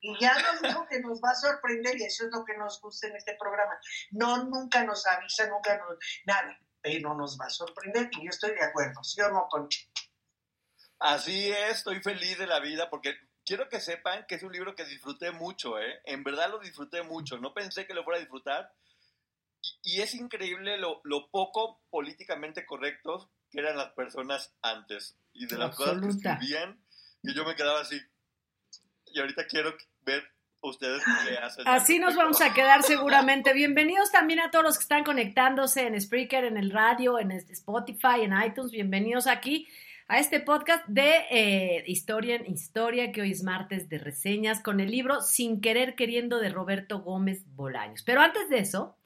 Y ya nos dijo que nos va a sorprender y eso es lo que nos gusta en este programa. No, nunca nos avisa, nunca nos nada, pero nos va a sorprender y yo estoy de acuerdo, ¿sí o no, Concha? Así es, estoy feliz de la vida porque quiero que sepan que es un libro que disfruté mucho, ¿eh? En verdad lo disfruté mucho, no pensé que lo fuera a disfrutar. Y, es increíble lo, poco políticamente correctos que eran las personas antes y de las cosas que escribían. Y yo me quedaba así. Y ahorita quiero ver ustedes Así nos vamos a quedar seguramente. Bienvenidos también a todos los que están conectándose en Spreaker, en el radio, en Spotify, en iTunes. Bienvenidos aquí a este podcast de eh, Historia en Historia, que hoy es martes de reseñas, con el libro Sin querer queriendo de Roberto Gómez Bolaños. Pero antes de eso,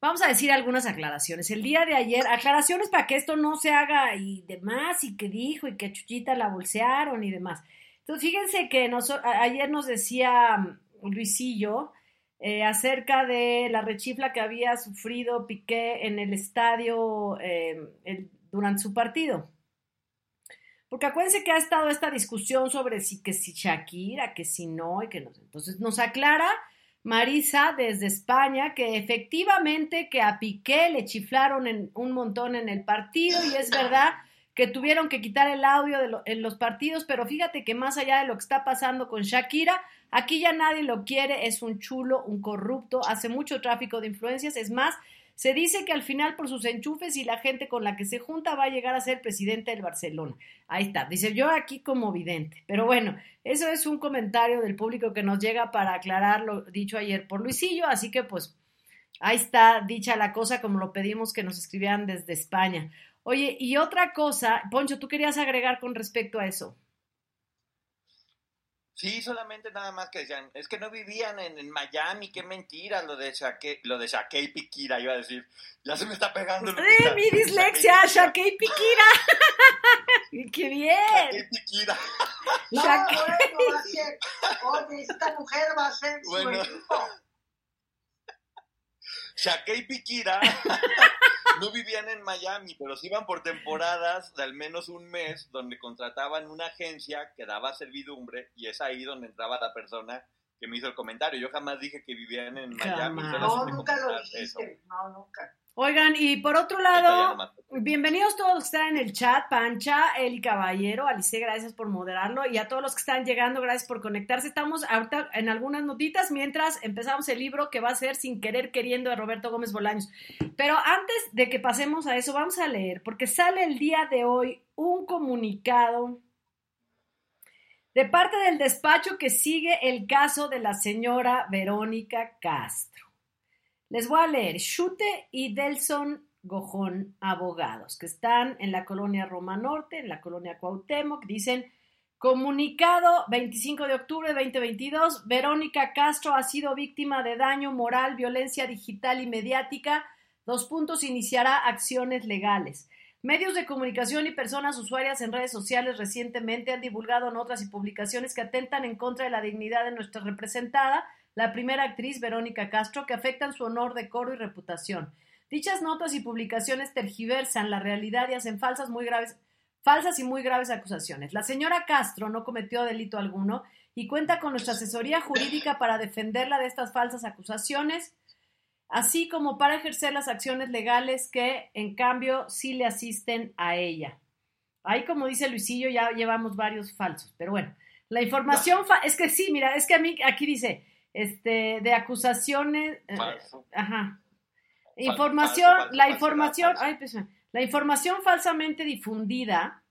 vamos a decir algunas aclaraciones. El día de ayer, aclaraciones para que esto no se haga y demás, y que dijo, y que Chuchita la bolsearon y demás. Entonces, fíjense que ayer nos decía Luisillo eh, acerca de la rechifla que había sufrido Piqué en el estadio eh, durante su partido. Porque acuérdense que ha estado esta discusión sobre si que si Shakira, que si no, y que no. Entonces nos aclara Marisa desde España que efectivamente que a Piqué le chiflaron en, un montón en el partido y es verdad que tuvieron que quitar el audio en los partidos, pero fíjate que más allá de lo que está pasando con Shakira, aquí ya nadie lo quiere, es un chulo, un corrupto, hace mucho tráfico de influencias, es más, se dice que al final por sus enchufes y la gente con la que se junta va a llegar a ser presidente del Barcelona. Ahí está, dice yo aquí como vidente. Pero bueno, eso es un comentario del público que nos llega para aclarar lo dicho ayer por Luisillo, así que pues ahí está dicha la cosa como lo pedimos que nos escribieran desde España. Oye, y otra cosa, Poncho, tú querías agregar con respecto a eso. Sí, solamente nada más que decían, es que no vivían en, Miami, qué mentira lo de Shake, lo de Shake y Piquira, iba a decir. Ya se me está pegando. ¡Eh, mi dislexia! Shake y Piquira. ¡Qué bien! Y Piquira. No, bueno, va a ser, oye, esta mujer va a ser bueno. su equipo. Shake y Piquira no vivían en Miami, pero sí iban por temporadas de al menos un mes donde contrataban una agencia que daba servidumbre y es ahí donde entraba la persona que me hizo el comentario. Yo jamás dije que vivían en Miami. No, nunca lo dijiste. No, nunca. Oigan, y por otro lado, bienvenidos todos los que están en el chat, Pancha, Eli Caballero, Alice, gracias por moderarlo, y a todos los que están llegando, gracias por conectarse. Estamos ahorita en algunas notitas mientras empezamos el libro que va a ser Sin querer queriendo de Roberto Gómez Bolaños. Pero antes de que pasemos a eso, vamos a leer, porque sale el día de hoy un comunicado de parte del despacho que sigue el caso de la señora Verónica Castro. Les voy a leer. Chute y Delson Gojón, abogados, que están en la colonia Roma Norte, en la colonia Cuauhtémoc, dicen, comunicado 25 de octubre de 2022, Verónica Castro ha sido víctima de daño moral, violencia digital y mediática, dos puntos, iniciará acciones legales. Medios de comunicación y personas usuarias en redes sociales recientemente han divulgado notas y publicaciones que atentan en contra de la dignidad de nuestra representada, la primera actriz Verónica Castro, que afectan su honor, decoro y reputación. Dichas notas y publicaciones tergiversan la realidad y hacen falsas, muy graves, falsas y muy graves acusaciones. La señora Castro no cometió delito alguno y cuenta con nuestra asesoría jurídica para defenderla de estas falsas acusaciones, así como para ejercer las acciones legales que, en cambio, sí le asisten a ella. Ahí, como dice Luisillo, ya llevamos varios falsos, pero bueno, la información, es que sí, mira, es que a mí aquí dice, este, de acusaciones. Eh, ajá. Información, la información, pues, la información falsamente difundida,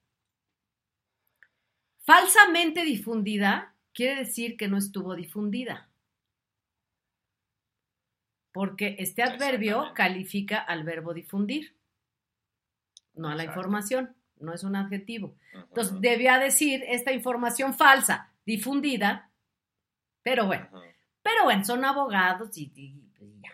falsamente difundida, quiere decir que no estuvo difundida. Porque este adverbio califica al verbo difundir, no a la información, no es un adjetivo. Entonces, debía decir esta información falsa, difundida, Pero bueno, pero bueno, son abogados y, ya.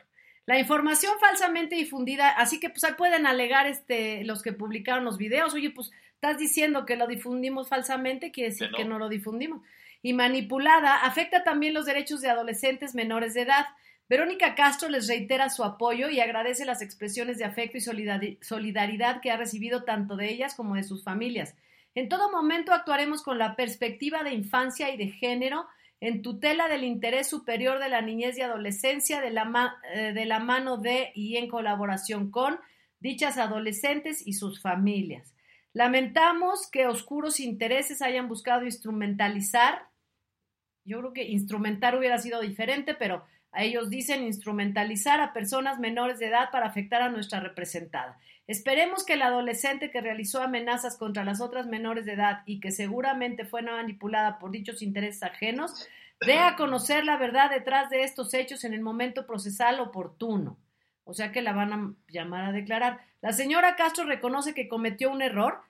La información falsamente difundida, así que pues ahí pueden alegar este, los que publicaron los videos, oye, pues estás diciendo que lo difundimos falsamente, quiere decir que no lo difundimos. Y manipulada, afecta también los derechos de adolescentes menores de edad. Verónica Castro les reitera su apoyo y agradece las expresiones de afecto y solidaridad que ha recibido tanto de ellas como de sus familias. En todo momento actuaremos con la perspectiva de infancia y de género en tutela del interés superior de la niñez y adolescencia de la, eh, de la mano de y en colaboración con dichas adolescentes y sus familias. Lamentamos que oscuros intereses hayan buscado instrumentalizar, yo creo que instrumentar hubiera sido diferente, pero a ellos dicen instrumentalizar a personas menores de edad para afectar a nuestra representada. Esperemos que la adolescente que realizó amenazas contra las otras menores de edad y que seguramente fue manipulada por dichos intereses ajenos, dé a conocer la verdad detrás de estos hechos en el momento procesal oportuno. O sea que la van a llamar a declarar. La señora Castro reconoce que cometió un error,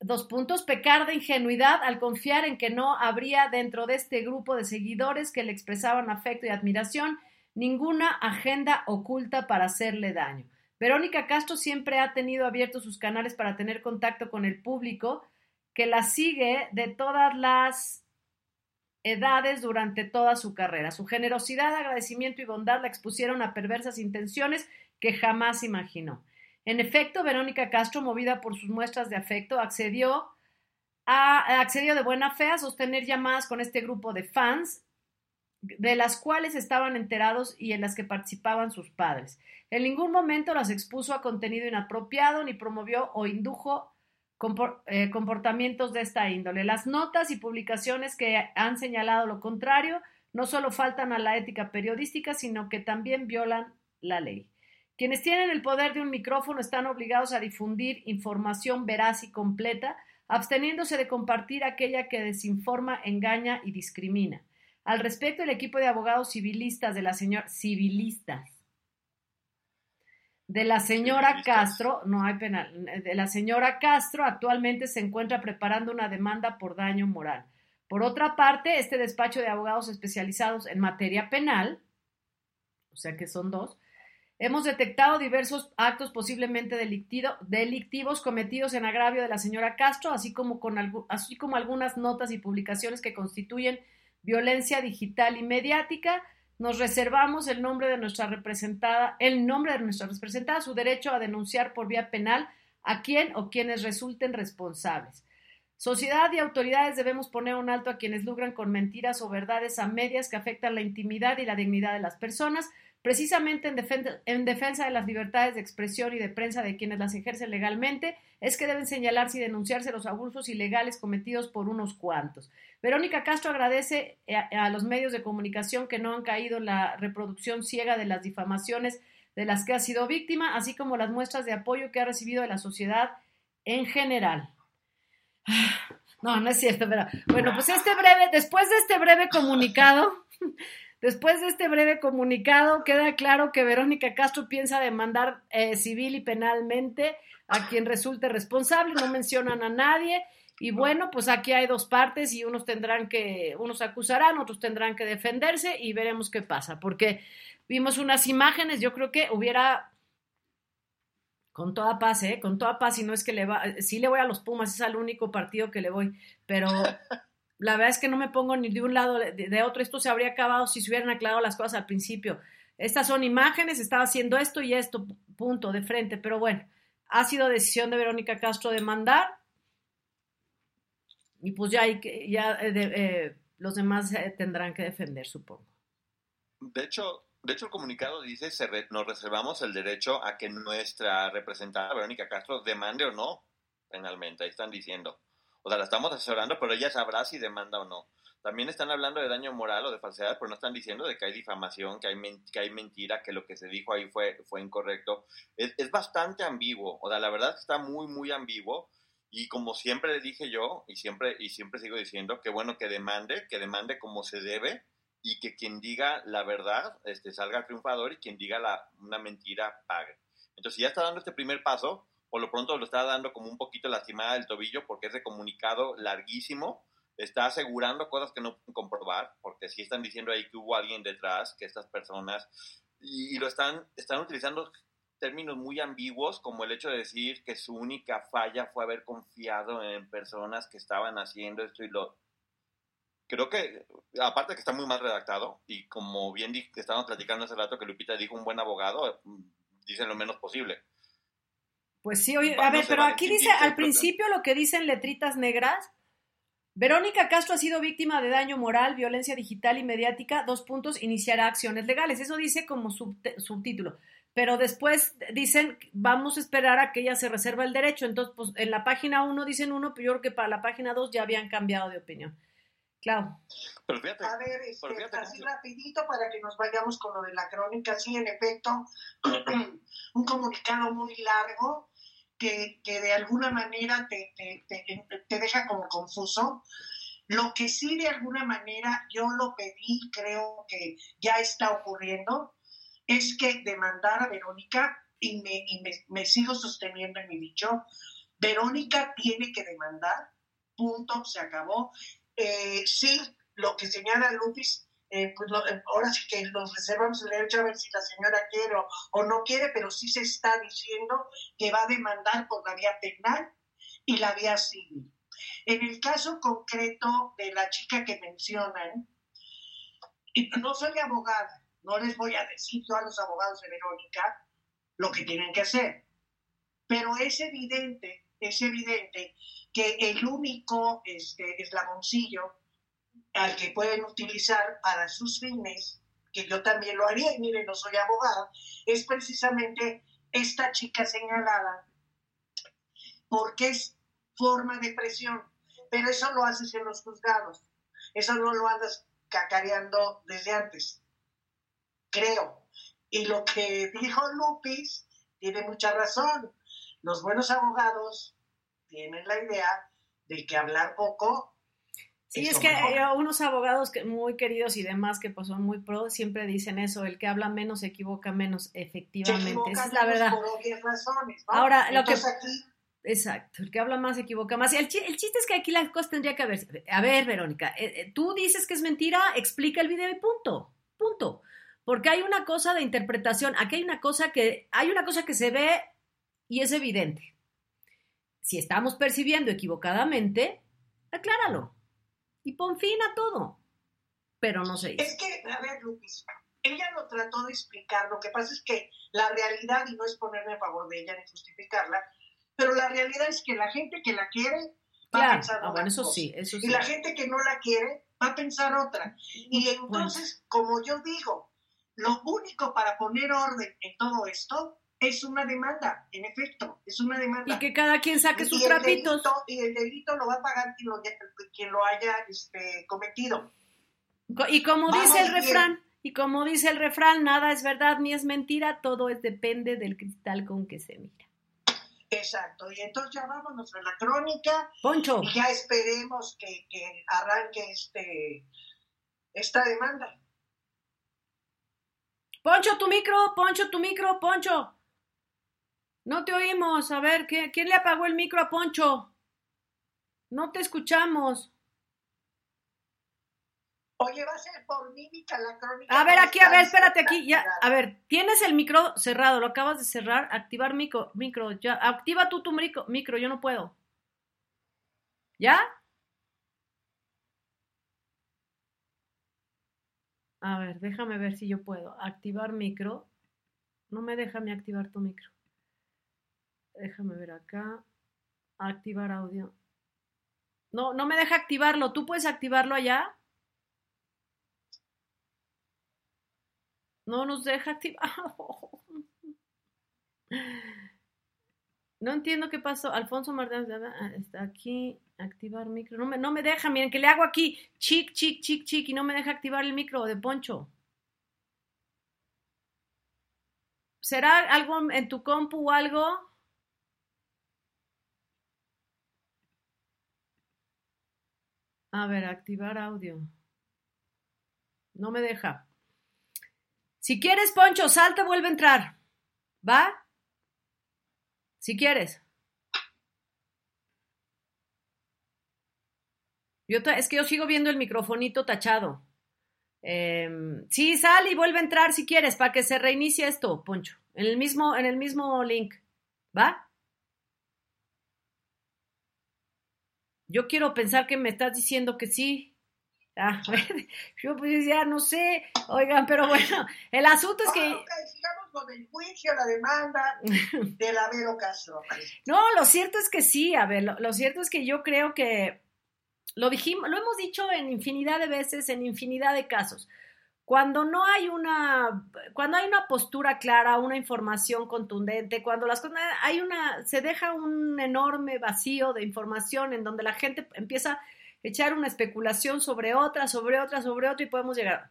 dos puntos, pecar de ingenuidad al confiar en que no habría dentro de este grupo de seguidores que le expresaban afecto y admiración ninguna agenda oculta para hacerle daño. Verónica Castro siempre ha tenido abiertos sus canales para tener contacto con el público que la sigue de todas las edades durante toda su carrera. Su generosidad, agradecimiento y bondad la expusieron a perversas intenciones que jamás imaginó. En efecto, Verónica Castro, movida por sus muestras de afecto, accedió, a, accedió de buena fe a sostener llamadas con este grupo de fans, de las cuales estaban enterados y en las que participaban sus padres. En ningún momento las expuso a contenido inapropiado ni promovió o indujo eh, comportamientos de esta índole. Las notas y publicaciones que han señalado lo contrario no solo faltan a la ética periodística, sino que también violan la ley. Quienes tienen el poder de un micrófono están obligados a difundir información veraz y completa, absteniéndose de compartir aquella que desinforma, engaña y discrimina. Al respecto, el equipo de abogados civilistas de la señora civilistas de la señora Castro, no hay penal, de la señora Castro actualmente se encuentra preparando una demanda por daño moral. Por otra parte, este despacho de abogados especializados en materia penal, o sea que son dos, Hemos detectado diversos actos posiblemente delictivos cometidos en agravio de la señora Castro, así como, con así como algunas notas y publicaciones que constituyen violencia digital y mediática. Nos reservamos el nombre de nuestra representada, el nombre de nuestra representada, su derecho a denunciar por vía penal a quien o quienes resulten responsables. Sociedad y autoridades debemos poner un alto a quienes logran con mentiras o verdades a medias que afectan la intimidad y la dignidad de las personas, precisamente en defensa, de las libertades de expresión y de prensa de quienes las ejercen legalmente, es que deben señalarse y denunciarse los abusos ilegales cometidos por unos cuantos. Verónica Castro agradece a, a los medios de comunicación que no han caído en la reproducción ciega de las difamaciones de las que ha sido víctima, así como las muestras de apoyo que ha recibido de la sociedad en general. No, no es cierto, pero bueno, pues este breve, después de este breve comunicado, Después de este breve comunicado, queda claro que Verónica Castro piensa demandar eh, civil y penalmente a quien resulte responsable, no mencionan a nadie. Y bueno, pues aquí hay dos partes y unos tendrán que, unos acusarán, otros tendrán que defenderse y veremos qué pasa, porque vimos unas imágenes, yo creo que hubiera, con toda paz, ¿eh? con toda paz, y no es que le va, sí le voy a los Pumas, es el único partido que le voy, pero la verdad es que no me pongo ni de un lado de, de, otro. Esto se habría acabado si se hubieran aclarado las cosas al principio. Estas son imágenes, estaba haciendo esto y esto, punto, de frente. Pero bueno, ha sido decisión de Verónica Castro demandar. Y pues ya, hay que, ya eh, eh, los demás eh, tendrán que defender, supongo. De hecho, de hecho el comunicado dice se nos reservamos el derecho a que nuestra representada Verónica Castro demande o no penalmente. Ahí están diciendo. O sea, la estamos asesorando, pero ella sabrá si demanda o no. También están hablando de daño moral o de falsedad, pero no están diciendo de que hay difamación, que hay, que hay mentira, que lo que se dijo ahí fue, fue incorrecto. Es, es bastante ambiguo, o sea, la verdad está muy, muy ambiguo. Y como siempre le dije yo, y siempre, y siempre sigo diciendo, que bueno que demande, que demande como se debe, y que quien diga la verdad este, salga triunfador y quien diga la, una mentira pague. Entonces, si ya está dando este primer paso, por lo pronto lo está dando como un poquito lastimada del tobillo porque ese comunicado larguísimo está asegurando cosas que no pueden comprobar, porque sí están diciendo ahí que hubo alguien detrás, que estas personas, y, lo están, están utilizando términos muy ambiguos, como el hecho de decir que su única falla fue haber confiado en personas que estaban haciendo esto y lo... Creo que, aparte que está muy mal redactado, y como bien estábamos platicando hace rato que Lupita dijo un buen abogado, dicen lo menos posible. Pues sí, oye, a ver, pero vale aquí dice al principio lo que dicen letritas negras. Verónica Castro ha sido víctima de daño moral, violencia digital y mediática, dos puntos, iniciará acciones legales. Eso dice como subtítulo. Pero después dicen, vamos a esperar a que ella se reserva el derecho. Entonces, pues en la página 1 dicen uno, pero yo creo que para la página 2 ya habían cambiado de opinión. Claro. Pero fíjate, A ver, este, Pero fíjate así rapidito para que nos vayamos con lo de la crónica. Sí, en efecto, un comunicado muy largo que, que de alguna manera te, te, te- te deja como confuso. Lo que sí de alguna manera yo lo pedí, creo que ya está ocurriendo, es que demandar a Verónica, y me, y me, me sigo sosteniendo en mi dicho, Verónica tiene que demandar, punto, se acabó. Eh, sí, lo que señala Lupis, eh, pues lo- eh, ahora sí que nos reservamos el derecho a ver si la señora quiere o, o no quiere, pero sí se está diciendo que va a demandar por la vía penal y la vía civil. En el caso concreto de la chica que mencionan, y no soy abogada, no les voy a decir yo a los abogados de Verónica lo que tienen que hacer, pero es evidente, es evidente que el único este, eslaboncillo al que pueden utilizar para sus fines, que yo también lo haría, y miren, no soy abogada, es precisamente esta chica señalada, porque es forma de presión, pero eso lo haces en los juzgados, eso no lo andas cacareando desde antes, creo. Y lo que dijo Lupis tiene mucha razón. Los buenos abogados tienen la idea de que hablar poco Sí, es que mejor. unos abogados muy queridos y demás que pues son muy pro siempre dicen eso, el que habla menos se equivoca menos, efectivamente, esa es la verdad. por obvias razones, ¿no? Ahora, lo que- aquí Exacto, el que habla más se equivoca más. El, el chiste es que aquí las cosas tendría que haber. A ver, Verónica, eh, eh, tú dices que es mentira, explica el video y punto, punto. Porque hay una cosa de interpretación, aquí hay una cosa que, hay una cosa que se ve y es evidente. Si estamos percibiendo equivocadamente, acláralo. Y pon fin a todo. Pero no se Es que, a ver, Lupis, ella lo trató de explicar, lo que pasa es que la realidad, y no es ponerme a favor de ella ni justificarla, pero la realidad es que la gente que la quiere va a pensar ah, bueno, eso cosa, sí, eso y la gente que no la quiere va a pensar otra. Y entonces, como yo digo, lo único para poner orden en todo esto es una demanda, en efecto, es una demanda. Y que cada quien saque sus trapitos. delito- y el delito lo va a pagar quien lo, quien lo haya este, cometido. Co- Y como Vamos dice el bien. refrán, y como dice el refrán, nada es verdad ni es mentira, todo es depende del cristal con que se mira. Exacto, y entonces ya vámonos a la crónica Poncho, y ya esperemos que, que arranque este esta demanda. Poncho, tu micro, Poncho, tu micro, Poncho. No te oímos. A ver, ¿qué- ¿quién le apagó el micro a Poncho? No te escuchamos. Oye, va a ser por mímica la crónica. A ver, aquí, a ver, espérate aquí. Ya, a ver, tienes el micro cerrado, lo acabas de cerrar. Activar micro, micro. Ya, activa tú tu micro, micro, yo no puedo. ¿Ya? A ver, déjame ver si yo puedo. Activar micro. No me deja mi activar tu micro. Déjame ver acá. Activar audio. No, no me deja activarlo. ¿Tú puedes activarlo allá? No nos deja activar. No entiendo qué pasó. Alfonso Martínez ah, está aquí. Activar micro. No me, no me deja. Miren, que le hago aquí. Chic, chic, chic, chic. Y no me deja activar el micro de Poncho. ¿Será algo en tu compu o algo? A ver, activar audio. No me deja. Si quieres, Poncho, salta, vuelve a entrar. ¿Va? Si quieres. Yo es que yo sigo viendo el microfonito tachado. Em, sí, sal y vuelve a entrar si quieres para que se reinicie esto, Poncho. En el mismo, en el mismo link. ¿Va? Yo quiero pensar que me estás diciendo que sí. Ah, yo pues ya no sé. Oigan, pero bueno, el asunto es Ah, que... ok, sigamos con el juicio, la demanda de la Vero Castro. No, lo cierto es que sí, a ver, lo, lo cierto es que yo creo que lo dijimos, lo hemos dicho en infinidad de veces, en infinidad de casos. Cuando no hay una, cuando hay una postura clara, una información contundente, cuando las cosas, hay una, se deja un enorme vacío de información en donde la gente empieza a echar una especulación sobre otra, sobre otra, sobre otra y podemos llegar.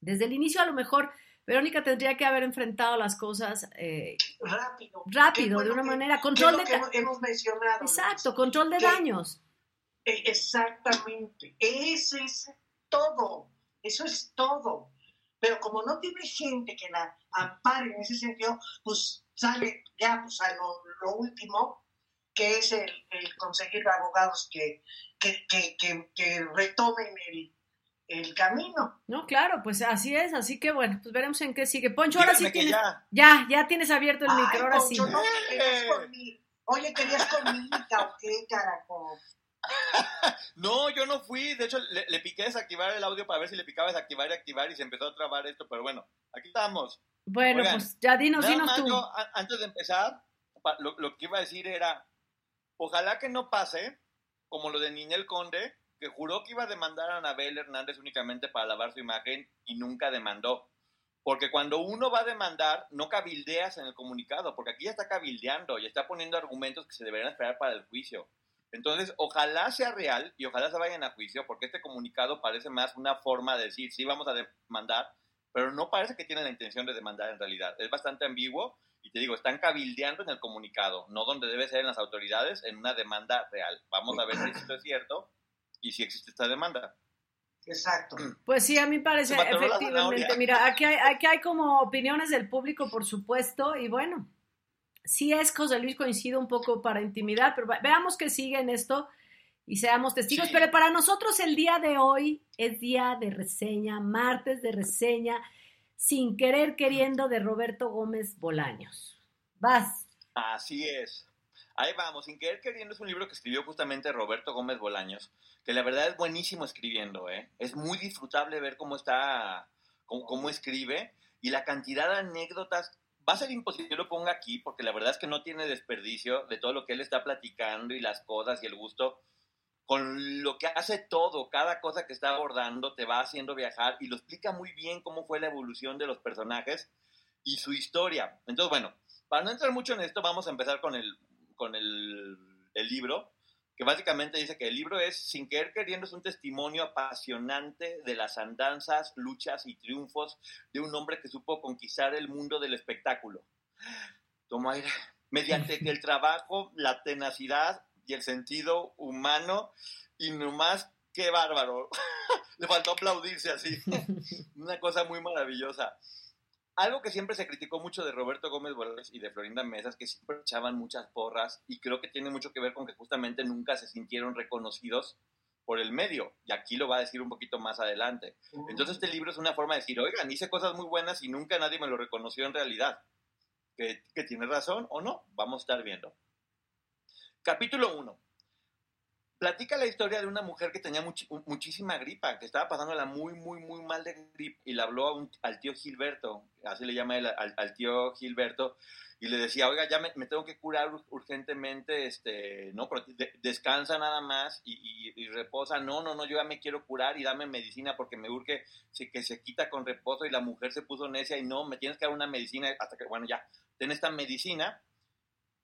Desde el inicio a lo mejor Verónica tendría que haber enfrentado las cosas eh, Rápido. rápido, de una que- manera, control de... que hemos mencionado. Exacto, control de Que- daños. Exactamente. Ese es todo. Eso es todo. Pero como no tiene gente que la ampare en ese sentido, pues sale ya pues a lo, lo último, que es el, el conseguir abogados que, que, que, que, que retomen el, el camino. No, claro, pues así es, así que bueno, pues veremos en qué sigue. Poncho, ahora sí tienes, ya. ya, ya tienes abierto el Ay, micro, ahora sí. Poncho, no, que querías conmigo. Oye, querías conmigo, ¿o qué, caracol? No, yo no fui. De hecho, le, le piqué desactivar el audio para ver si le picaba desactivar y activar y se empezó a trabar esto. Pero bueno, aquí estamos. Bueno, Oigan, pues ya dinos, dinos más tú. yo, a- antes de empezar, lo, lo que iba a decir era, ojalá que no pase como lo de Ninel Conde, que juró que iba a demandar a Anabel Hernández únicamente para lavar su imagen y nunca demandó. Porque cuando uno va a demandar, no cabildeas en el comunicado, porque aquí ya está cabildeando y está poniendo argumentos que se deberían esperar para el juicio. Entonces, ojalá sea real y ojalá se vayan a juicio, porque este comunicado parece más una forma de decir, sí, vamos a demandar, pero no parece que tienen la intención de demandar en realidad. Es bastante ambiguo y te digo, están cabildeando en el comunicado, no donde debe ser en las autoridades, en una demanda real. Vamos a ver si esto es cierto y si existe esta demanda. Exacto. Pues sí, a mí parece, efectivamente. Mira, aquí hay, aquí hay como opiniones del público, por supuesto, y bueno, sí es José Luis, coincido un poco para intimidar, pero ve- veamos que sigue en esto y seamos testigos. Sí. Pero para nosotros el día de hoy es día de reseña, martes de reseña, sin querer queriendo, de Roberto Gómez Bolaños. Vas. Así es. Ahí vamos, sin querer queriendo es un libro que escribió justamente Roberto Gómez Bolaños, que la verdad es buenísimo escribiendo, ¿eh? Es muy disfrutable ver cómo está, cómo, cómo escribe y la cantidad de anécdotas. Va a ser imposible que lo ponga aquí porque la verdad es que no tiene desperdicio de todo lo que él está platicando y las cosas y el gusto. Con lo que hace todo, cada cosa que está abordando te va haciendo viajar y lo explica muy bien cómo fue la evolución de los personajes y su historia. Entonces, bueno, para no entrar mucho en esto, vamos a empezar con el, con el libro, que básicamente dice que el libro es, sin querer queriendo, es un testimonio apasionante de las andanzas, luchas y triunfos de un hombre que supo conquistar el mundo del espectáculo. Toma aire. Mediante el trabajo, la tenacidad y el sentido humano, y nomás, qué bárbaro. Le faltó aplaudirse así. Una cosa muy maravillosa algo que siempre se criticó mucho de Roberto Gómez Bolaños y de Florinda Mesa es que siempre echaban muchas porras y creo que tiene mucho que ver con que justamente nunca se sintieron reconocidos por el medio y aquí lo va a decir un poquito más adelante. Entonces este libro es una forma de decir, oigan, hice cosas muy buenas y nunca nadie me lo reconoció en realidad. Que, que tiene razón o no, vamos a estar viendo. Capítulo 1. Platica la historia de una mujer que tenía much- muchísima gripa, que estaba pasándola muy, muy, muy mal de gripe, y le habló a un- al tío Gilberto, así le llama él al, tío Gilberto, y le decía, oiga, ya me, tengo que curar ur- urgentemente, este, no, descansa nada más y, y- y reposa, no, no, no, yo ya me quiero curar y dame medicina porque me urge que se quita con reposo, y la mujer se puso necia y no, me tienes que dar una medicina, hasta que, bueno, ya, ten esta medicina,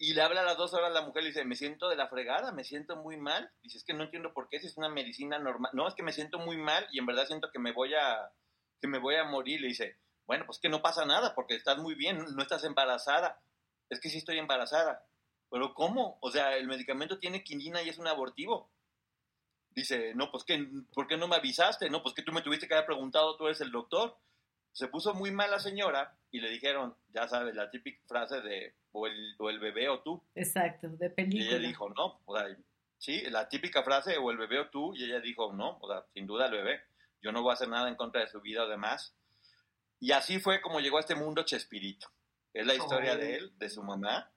y le habla a las dos horas la mujer y le dice, me siento de la fregada, me siento muy mal. Dice, es que no entiendo por qué, es una medicina normal. No, es que me siento muy mal y en verdad siento que me voy a, que me voy a morir. Le dice, bueno, pues que no pasa nada porque estás muy bien, no estás embarazada. Es que sí estoy embarazada. Pero ¿cómo? O sea, el medicamento tiene quinina y es un abortivo. Dice, no, pues que, ¿por qué no me avisaste? No, pues que tú me tuviste que haber preguntado, tú eres el doctor. Se puso muy mal la señora y le dijeron, ya sabes, la típica frase de o el, o el bebé o tú. Exacto, de Y película. ella dijo, no, o sea, ¿sí? La típica frase, o el bebé o tú, y ella dijo, no, o sea, sin duda el bebé, yo no voy a hacer nada en contra de su vida o demás. Y así fue como llegó a este mundo Chespirito. Es la historia de él, de su mamá,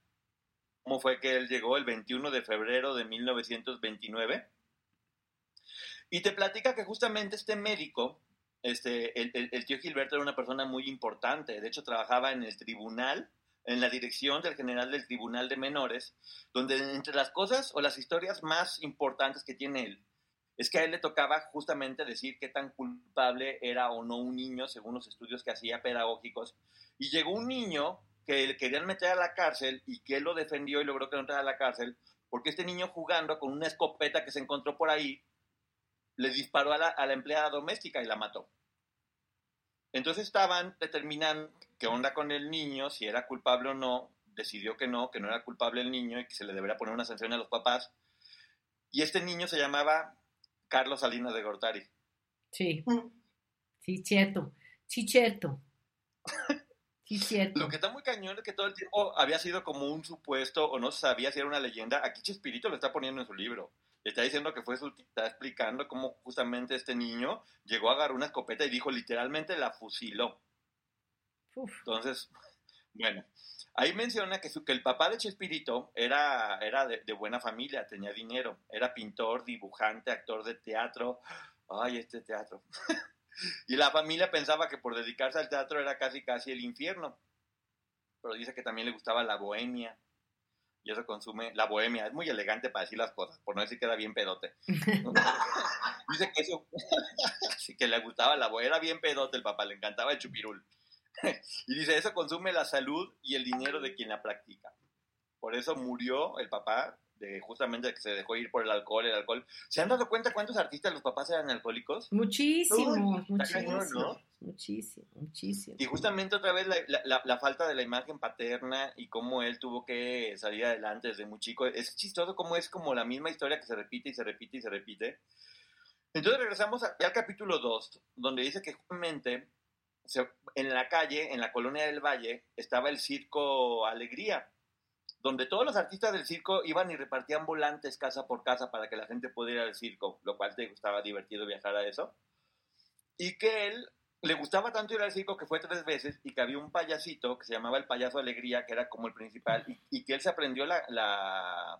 cómo fue que él llegó el 21 de febrero de 1929. Y te platica que justamente este médico, este, el, el, tío Gilberto era una persona muy importante, de hecho trabajaba en el tribunal, en la dirección del general del Tribunal de Menores, donde entre las cosas o las historias más importantes que tiene él, es que a él le tocaba justamente decir qué tan culpable era o no un niño según los estudios que hacía pedagógicos. Y llegó un niño que le querían meter a la cárcel y que él lo defendió y logró que no entrara a la cárcel, porque este niño jugando con una escopeta que se encontró por ahí, le disparó a la, empleada doméstica y la mató. Entonces estaban determinando qué onda con el niño, si era culpable o no, decidió que no, que no era culpable el niño y que se le debería poner una sanción a los papás. Y este niño se llamaba Carlos Salinas de Gortari. Sí, sí, cierto, sí, cierto. Lo que está muy cañón es que todo el tiempo había sido como un supuesto o no sabía si era una leyenda. Aquí Chespirito lo está poniendo en su libro. Está diciendo que fue su está explicando cómo justamente este niño llegó a agarrar una escopeta y dijo literalmente la fusiló. Entonces, bueno, ahí menciona que, su, que el papá de Chespirito era, era de, de, buena familia, tenía dinero, era pintor, dibujante, actor de teatro. Ay, este teatro. Y la familia pensaba que por dedicarse al teatro era casi casi el infierno. Pero dice que también le gustaba la bohemia. Y eso consume la bohemia. Es muy elegante para decir las cosas, por no decir que era bien pedote. dice que eso, que le gustaba la bohemia. Era bien pedote el papá, le encantaba el chupirul. y dice, eso consume la salud y el dinero de quien la practica. Por eso murió el papá justamente que se dejó ir por el alcohol, el alcohol. ¿Se han dado cuenta cuántos artistas los papás eran alcohólicos? Muchísimos, muchísimos, muchísimo, muchísimo. Y justamente otra vez la, la, falta de la imagen paterna y cómo él tuvo que salir adelante desde muy chico. Es chistoso cómo es como la misma historia que se repite y se repite y se repite. Entonces regresamos al capítulo 2, donde dice que justamente en la calle, en la colonia del Valle, estaba el circo Alegría donde todos los artistas del circo iban y repartían volantes casa por casa para que la gente pudiera ir al circo, lo cual te gustaba divertido viajar a eso. Y que él le gustaba tanto ir al circo que fue tres veces y que había un payasito que se llamaba el payaso Alegría, que era como el principal, y, que él se aprendió la, la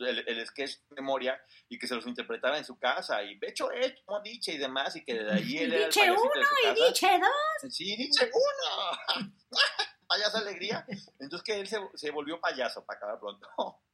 el, sketch de memoria y que se los interpretaba en su casa. Y de hecho él como diche y demás y que de ahí él era el diche uno y diche dos. Sí diche uno payaso alegría. Entonces que él se, se volvió payaso para acabar pronto.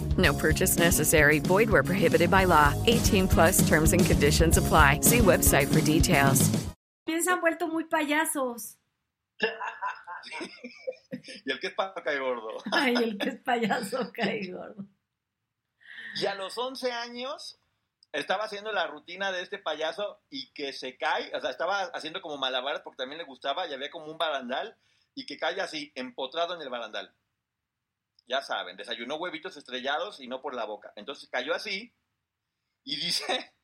No purchase necessary. Void where prohibited by law. 18 plus terms and conditions apply. See website for details. Se han vuelto muy payasos. y el que es payaso cae gordo. Ay, el que es payaso cae gordo. Y a los 11 años estaba haciendo la rutina de este payaso y que se cae, o sea, estaba haciendo como malabares porque también le gustaba y había como un barandal y que cae así, empotrado en el barandal. Ya saben, desayunó huevitos estrellados y no por la boca. Entonces cayó así y dice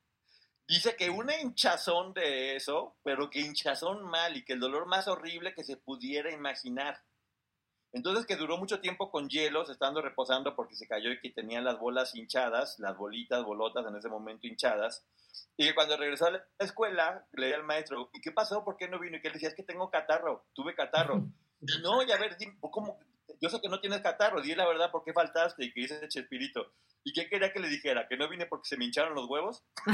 Dice que una hinchazón de eso, pero que hinchazón mal y que el dolor más horrible que se pudiera imaginar. Entonces que duró mucho tiempo con hielos, estando reposando porque se cayó y que tenía las bolas hinchadas, las bolitas, bolotas en ese momento hinchadas. Y que cuando regresó a la escuela, le al maestro, ¿y qué pasó? ¿Por qué no vino? Y que él decía, es que tengo catarro, tuve catarro. Y no, y a ver, ¿cómo? Yo sé que no tienes catarro, di la verdad por qué faltaste y que dice Chespirito. ¿Y qué quería que le dijera? ¿Que no vine porque se me hincharon los huevos?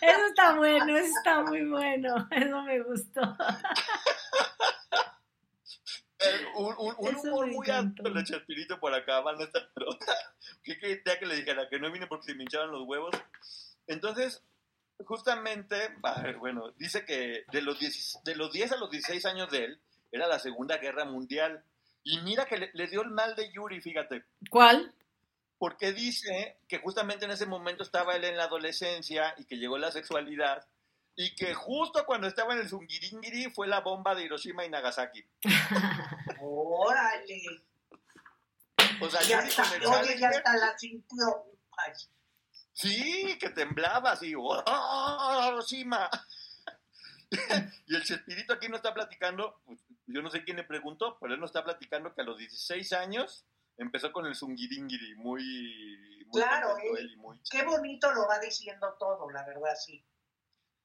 eso está bueno, eso está muy bueno, eso me gustó. Un, un, un humor muy alto el Chespirito por acá, van esta pelota. ¿Qué quería que le dijera? ¿Que no vine porque se me hincharon los huevos? Entonces, justamente, bueno, dice que de los, 10, de los 10 a los 16 años de él, era la Segunda Guerra Mundial. Y mira que le, dio el mal de Yuri, fíjate. ¿Cuál? Porque dice que justamente en ese momento estaba él en la adolescencia y que llegó la sexualidad y que justo cuando estaba en el Zungiringiri fue la bomba de Hiroshima y Nagasaki. ¡Órale! O sea, ya, está, oye, ya está la sintió. Sí, que temblaba así. ¡Oh, Hiroshima! y el Chespirito aquí no está platicando, pues, yo no sé quién le preguntó, pero él no está platicando que a los 16 años empezó con el zungiringiri, muy... muy claro, él, qué bonito lo va diciendo todo, la verdad, sí.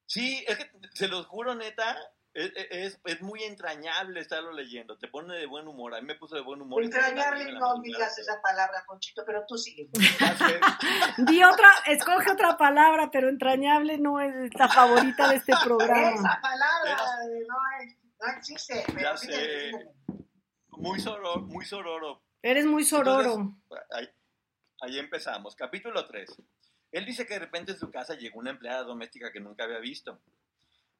Sí, es que se los juro, neta, es, es, muy entrañable estarlo leyendo, te pone de buen humor, a mí me puso de buen humor. Entrañable no digas esa palabra, Conchito, pero tú sigue. Di otra, escoge otra palabra, pero entrañable no es la favorita de este programa. Esa palabra no, existe. ya sé. Muy sororo, muy sororo. Eres muy sororo. ahí, ahí empezamos. Capítulo 3. Él dice que de repente en su casa llegó una empleada doméstica que nunca había visto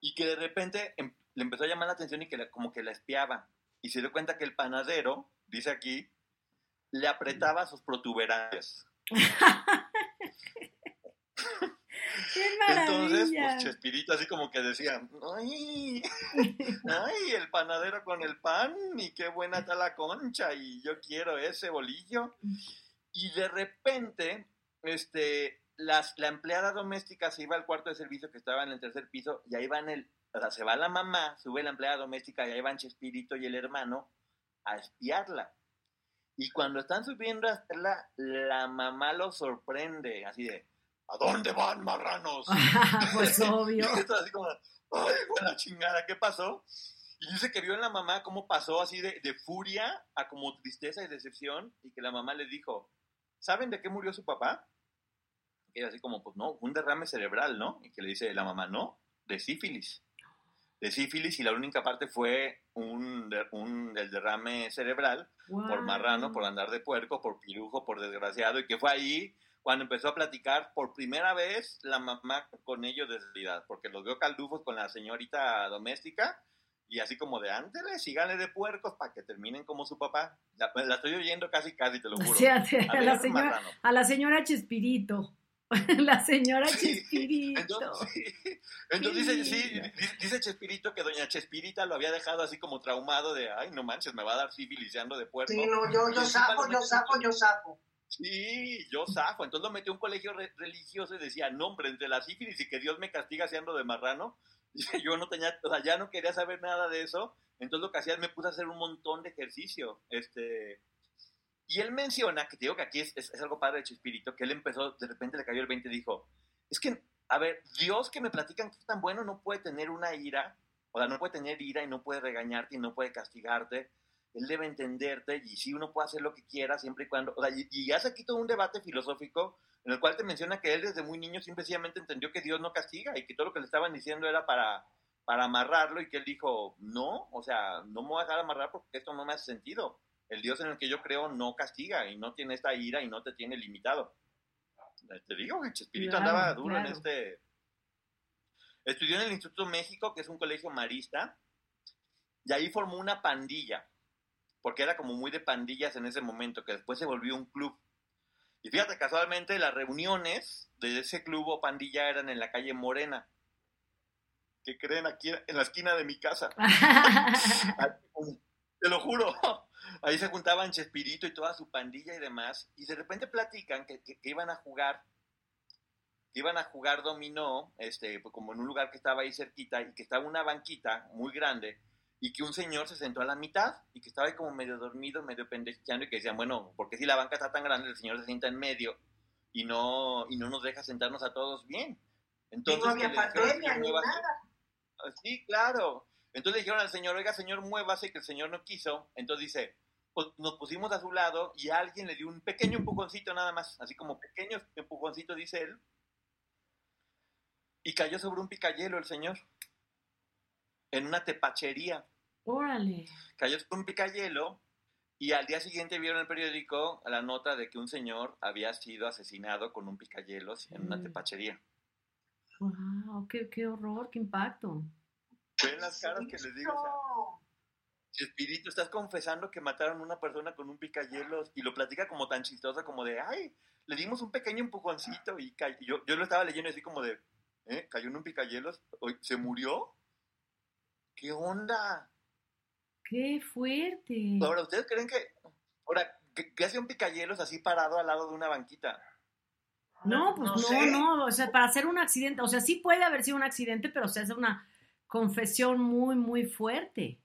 y que de repente em, le empezó a llamar la atención y que como que la espiaba. Y se dio cuenta que el panadero, dice aquí, le apretaba sus protuberancias. Entonces, pues Chespirito así como que decía, ¡ay! ¡ay! El panadero con el pan y qué buena está la concha y yo quiero ese bolillo. Y de repente, este, las, la empleada doméstica se iba al cuarto de servicio que estaba en el tercer piso y ahí van el, o sea, se va la mamá, sube la empleada doméstica y ahí van Chespirito y el hermano a espiarla. Y cuando están subiendo a la, la mamá lo sorprende, así de, ¿a dónde van, marranos? pues obvio. y así como, ¡ay, buena chingada! ¿Qué pasó? Y dice que vio en la mamá cómo pasó así de, de furia a como tristeza y decepción y que la mamá le dijo, ¿saben de qué murió su papá? Y así como, pues no, un derrame cerebral, ¿no? Y que le dice la mamá, no, de sífilis. De sífilis y la única parte fue un, un el derrame cerebral por marrano, por andar de puerco, por pirujo, por desgraciado, y que fue ahí cuando empezó a platicar por primera vez la mamá con ellos de realidad, porque los vio caldufos con la señorita doméstica y así como de antes, síganle de puercos para que terminen como su papá. La, estoy oyendo casi, casi, te lo juro. a, la señora, a, la señora, Chespirito. la señora Chespirito. Entonces, dice, sí, dice Chespirito que doña Chespirita lo había dejado así como traumado de, ay, no manches, me va a dar civilizando de puerco. Sí, no, yo, yo sapo, yo sapo, yo sapo. Sí, yo sapo. Entonces lo metió a un colegio religioso y decía, no, hombre, entre la sífilis y que Dios me castiga siendo de marrano. Dice, yo no tenía, o sea, ya no quería saber nada de eso. Entonces lo que hacía es me puse a hacer un montón de ejercicio. Este, y él menciona, que te digo que aquí es, es, algo padre de Chespirito, que él empezó, de repente le cayó el 20 y dijo, es que, a ver, Dios que me platican que es tan bueno no puede tener una ira, o sea, no puede tener ira y no puede regañarte y no puede castigarte. Él debe entenderte y sí uno puede hacer lo que quiera siempre y cuando, o sea, y, y hace aquí todo un debate filosófico en el cual te menciona que él desde muy niño simplemente entendió que Dios no castiga y que todo lo que le estaban diciendo era para, para amarrarlo y que él dijo, no, o sea, no me voy a dejar amarrar porque esto no me hace sentido. El Dios en el que yo creo no castiga y no tiene esta ira y no te tiene limitado. Te digo que Chespirito andaba duro en este... Estudió en el Instituto México, que es un colegio marista, y ahí formó una pandilla, porque era como muy de pandillas en ese momento, que después se volvió un club. Y fíjate, casualmente las reuniones de ese club o pandilla eran en la calle Morena. que creen? Aquí en la esquina de mi casa. Te lo juro. Ahí se juntaban Chespirito y toda su pandilla y demás, y de repente platican que, iban a jugar, que iban a jugar dominó, este, pues como en un lugar que estaba ahí cerquita, y que estaba una banquita muy grande, y que un señor se sentó a la mitad, y que estaba ahí como medio dormido, medio pendejeando, y que decían, bueno, porque si la banca está tan grande, el señor se sienta en medio, y no, y no nos deja sentarnos a todos bien. Entonces, no había pandemia ni nada. Sí, claro. Entonces dijeron al señor, oiga, señor, muévase, que el señor no quiso. Entonces dice, pues nos pusimos a su lado y alguien le dio un pequeño empujoncito nada más, así como pequeño empujoncito, dice él. Y cayó sobre un picayelo el señor, en una tepachería. Órale. Cayó un picayelo y al día siguiente vieron en el periódico la nota de que un señor había sido asesinado con un picayelos en una Mm. tepachería. Wow, qué, qué horror, qué impacto. Ven las caras que les digo, o sea. Espíritu, estás confesando que mataron a una persona con un picayelos y lo platica como tan chistoso como de, ay, le dimos un pequeño empujoncito y cay-". y yo, yo lo estaba leyendo así como de, ¿eh? ¿Cayó en un picayelos? ¿Se murió? ¿Qué onda? Qué fuerte. Ahora, ¿ustedes creen que, ahora, ¿qué, qué hace un picayelos así parado al lado de una banquita? No, pues no, sé. no, o sea, para hacer un accidente, o sea, sí puede haber sido un accidente, pero se hace una confesión muy, muy fuerte.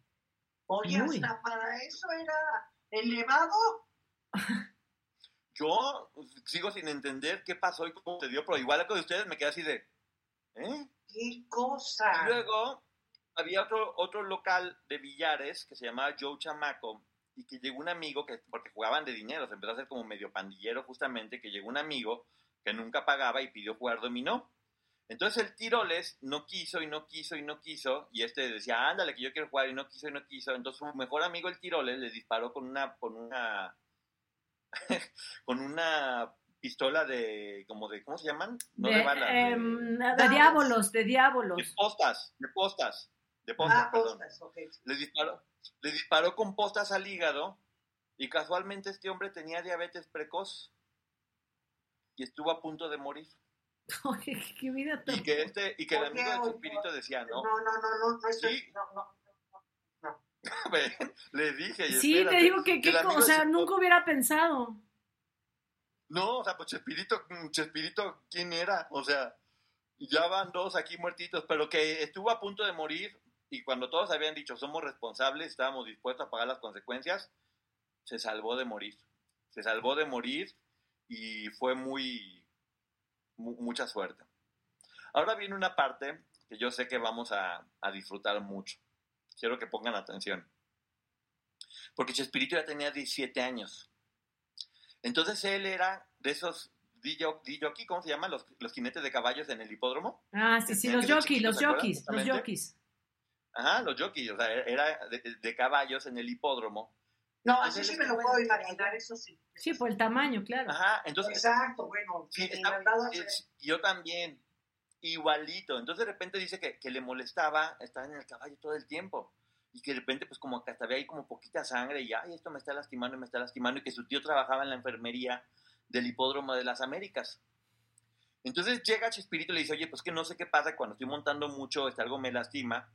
Oye, Uy. hasta para eso era elevado. Yo sigo sin entender qué pasó y cómo se dio, pero igual que de ustedes me quedé así de, ¿eh? ¡Qué cosa! Y luego había otro, otro local de billares que se llamaba Joe Chamaco y que llegó un amigo, que porque jugaban de dinero, se empezó a hacer como medio pandillero justamente, que llegó un amigo que nunca pagaba y pidió jugar dominó. Entonces el tiroles no quiso y no quiso y no quiso y este decía, ándale que yo quiero jugar y no quiso y no quiso. Entonces su mejor amigo el tiroles le disparó con una, con una, con una pistola de, como de, ¿cómo se llaman? No de, de, balas, de- em, de Dados. diábolos, de de diábolos. postas, de postas, de postas, Ah, perdón. postas, ok. Le disparó, le disparó con postas al hígado y casualmente este hombre tenía diabetes precoz y estuvo a punto de morir. Qué vida tan... Y que este, y que el amigo de su espíritu decía, No, ¿no? no, no, no, no estoy. Sí. No, no, no. Le dije. y Sí, te digo que, que o sea, su- nunca hubiera pensado. No, o sea, pues Chespirito, mm, Chespirito, ¿quién era? O sea, ya van dos aquí muertitos, pero que estuvo a punto de morir y cuando todos habían dicho somos responsables, estábamos dispuestos a pagar las consecuencias, se salvó de morir. Se salvó de morir y fue muy, mu- mucha suerte. Ahora viene una parte que yo sé que vamos a, a disfrutar mucho. Quiero que pongan atención. Porque Chespirito ya tenía 17 años. Entonces él era de esos DJ, ¿cómo se llaman? Los, los jinetes de caballos en el hipódromo. Ah, sí, sí, Tenía los jockeys, los jockeys, los jockeys. Ajá, los jockeys, o sea, era de, de caballos en el hipódromo. No, así sí me lo puedo imaginar, eso sí. Sí, por el tamaño, claro. Ajá, entonces Exacto, bueno, Sí, está- mandado a hacer. es- yo también, igualito. Entonces de repente dice que, que le molestaba estar en el caballo todo el tiempo. Y que de repente, pues como que hasta había ahí como poquita sangre y, ay, esto me está lastimando y me está lastimando. Y que su tío trabajaba en la enfermería del hipódromo de las Américas. Entonces llega Chespirito y le dice, oye, pues que no sé qué pasa cuando estoy montando mucho, este, algo me lastima.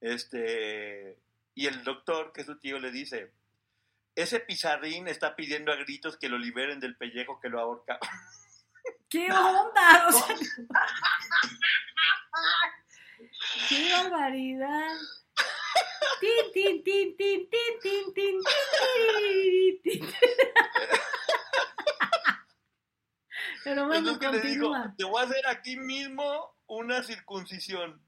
Este, y el doctor, que es su tío, le dice, ese pizarrín está pidiendo a gritos que lo liberen del pellejo que lo ahorca. ¡Qué onda! O sea, ¡Qué barbaridad! Tin, tin, tin, tin, tin, tin, tin, tin, tin. Pero Es bueno, lo que le digo, continúa. te voy a hacer aquí mismo una circuncisión.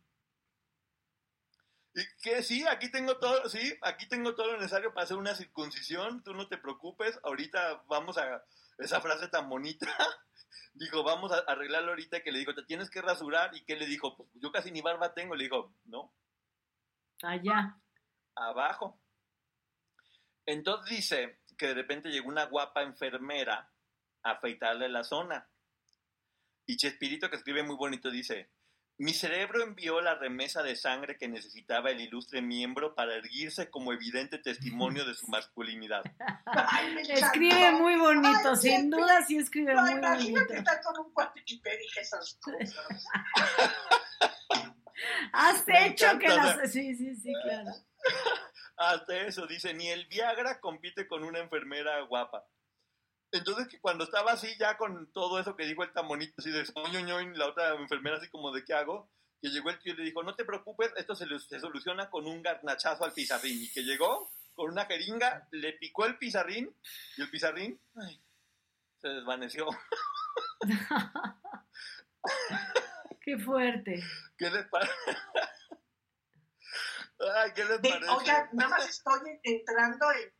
Y que sí, aquí tengo todo, sí, aquí tengo todo lo necesario para hacer una circuncisión, tú no te preocupes, ahorita vamos a esa frase tan bonita. Dijo, vamos a arreglarlo ahorita que le dijo, te tienes que rasurar y que le dijo, pues yo casi ni barba tengo, le dijo, no, Allá. abajo. Entonces dice que de repente llegó una guapa enfermera a afeitarle la zona. Y Chespirito, que escribe muy bonito, dice, mi cerebro envió la remesa de sangre que necesitaba el ilustre miembro para erguirse como evidente testimonio de su masculinidad. Ay, me Escribe muy bonito, Ay, sin siempre- duda sí escribe No, muy imagínate bonito. estar con un cuate y te dije esas cosas. Has Me hecho encanta, que las... Sí, sí, sí, claro. Hasta eso, dice, ni el Viagra compite con una enfermera guapa. Entonces, que cuando estaba así, ya con todo eso que dijo el tan bonito, así de ñoño, y la otra enfermera, así como de qué hago, que llegó el tío y le dijo, no te preocupes, esto se, se soluciona con un garnachazo al pizarrín. Y que llegó con una jeringa, le picó el pizarrín, y el pizarrín ay, se desvaneció. Qué fuerte. ¿Qué les parece? Ay, ¿qué les parece? oigan, nada más estoy entrando en,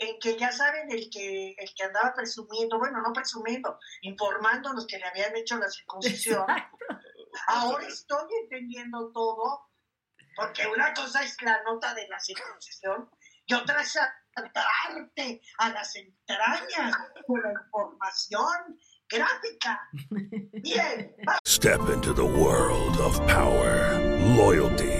en que ya saben el que, el que andaba presumiendo, bueno, no presumiendo, informándonos que le habían hecho la circuncisión. Ahora estoy entendiendo todo, porque una cosa es la nota de la circuncisión y otra es saltarte a las entrañas con la información gráfica. Bien, Step into the world of power, loyalty,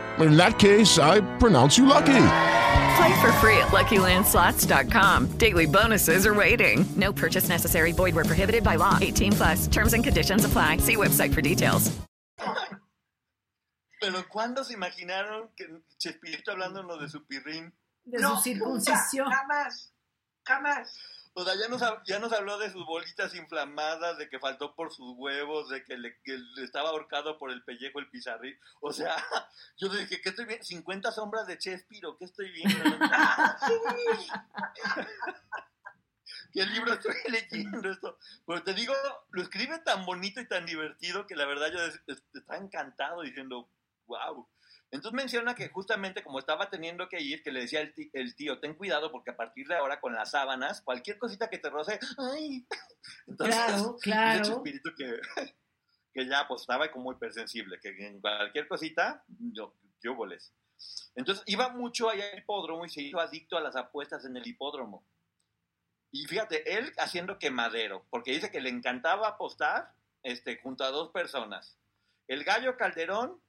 In that case, I pronounce you lucky. Play for free at LuckyLandSlots.com. Daily bonuses are waiting. No purchase necessary. Void where prohibited by law. 18 plus. Terms and conditions apply. See website for details. Pero ¿cuándo se imaginaron que Chespirito hablándonos de su pirrín? De no, su circuncisión. nunca, jamás, jamás. O sea, ya nos, ya nos habló de sus bolitas inflamadas, de que faltó por sus huevos, de que le, que le estaba ahorcado por el pellejo el pizarrín. O sea, yo dije, ¿qué estoy viendo? 50 sombras de Chespiro, ¿qué estoy viendo? ¿Qué libro estoy leyendo esto? Pero te digo, lo escribe tan bonito y tan divertido que la verdad yo es- es- estaba encantado diciendo, wow. Entonces menciona que justamente como estaba teniendo que ir, que le decía el, tío, ten cuidado porque a partir de ahora con las sábanas, cualquier cosita que te roce, ¡ay! Entonces, Claro, claro. Chespirito que, que ya pues estaba como hipersensible, que en cualquier cosita, yo, yo boles. Entonces iba mucho allá al hipódromo y se hizo adicto a las apuestas en el hipódromo. Y fíjate, él haciendo quemadero, porque dice que le encantaba apostar este, junto a dos personas, el gallo Calderón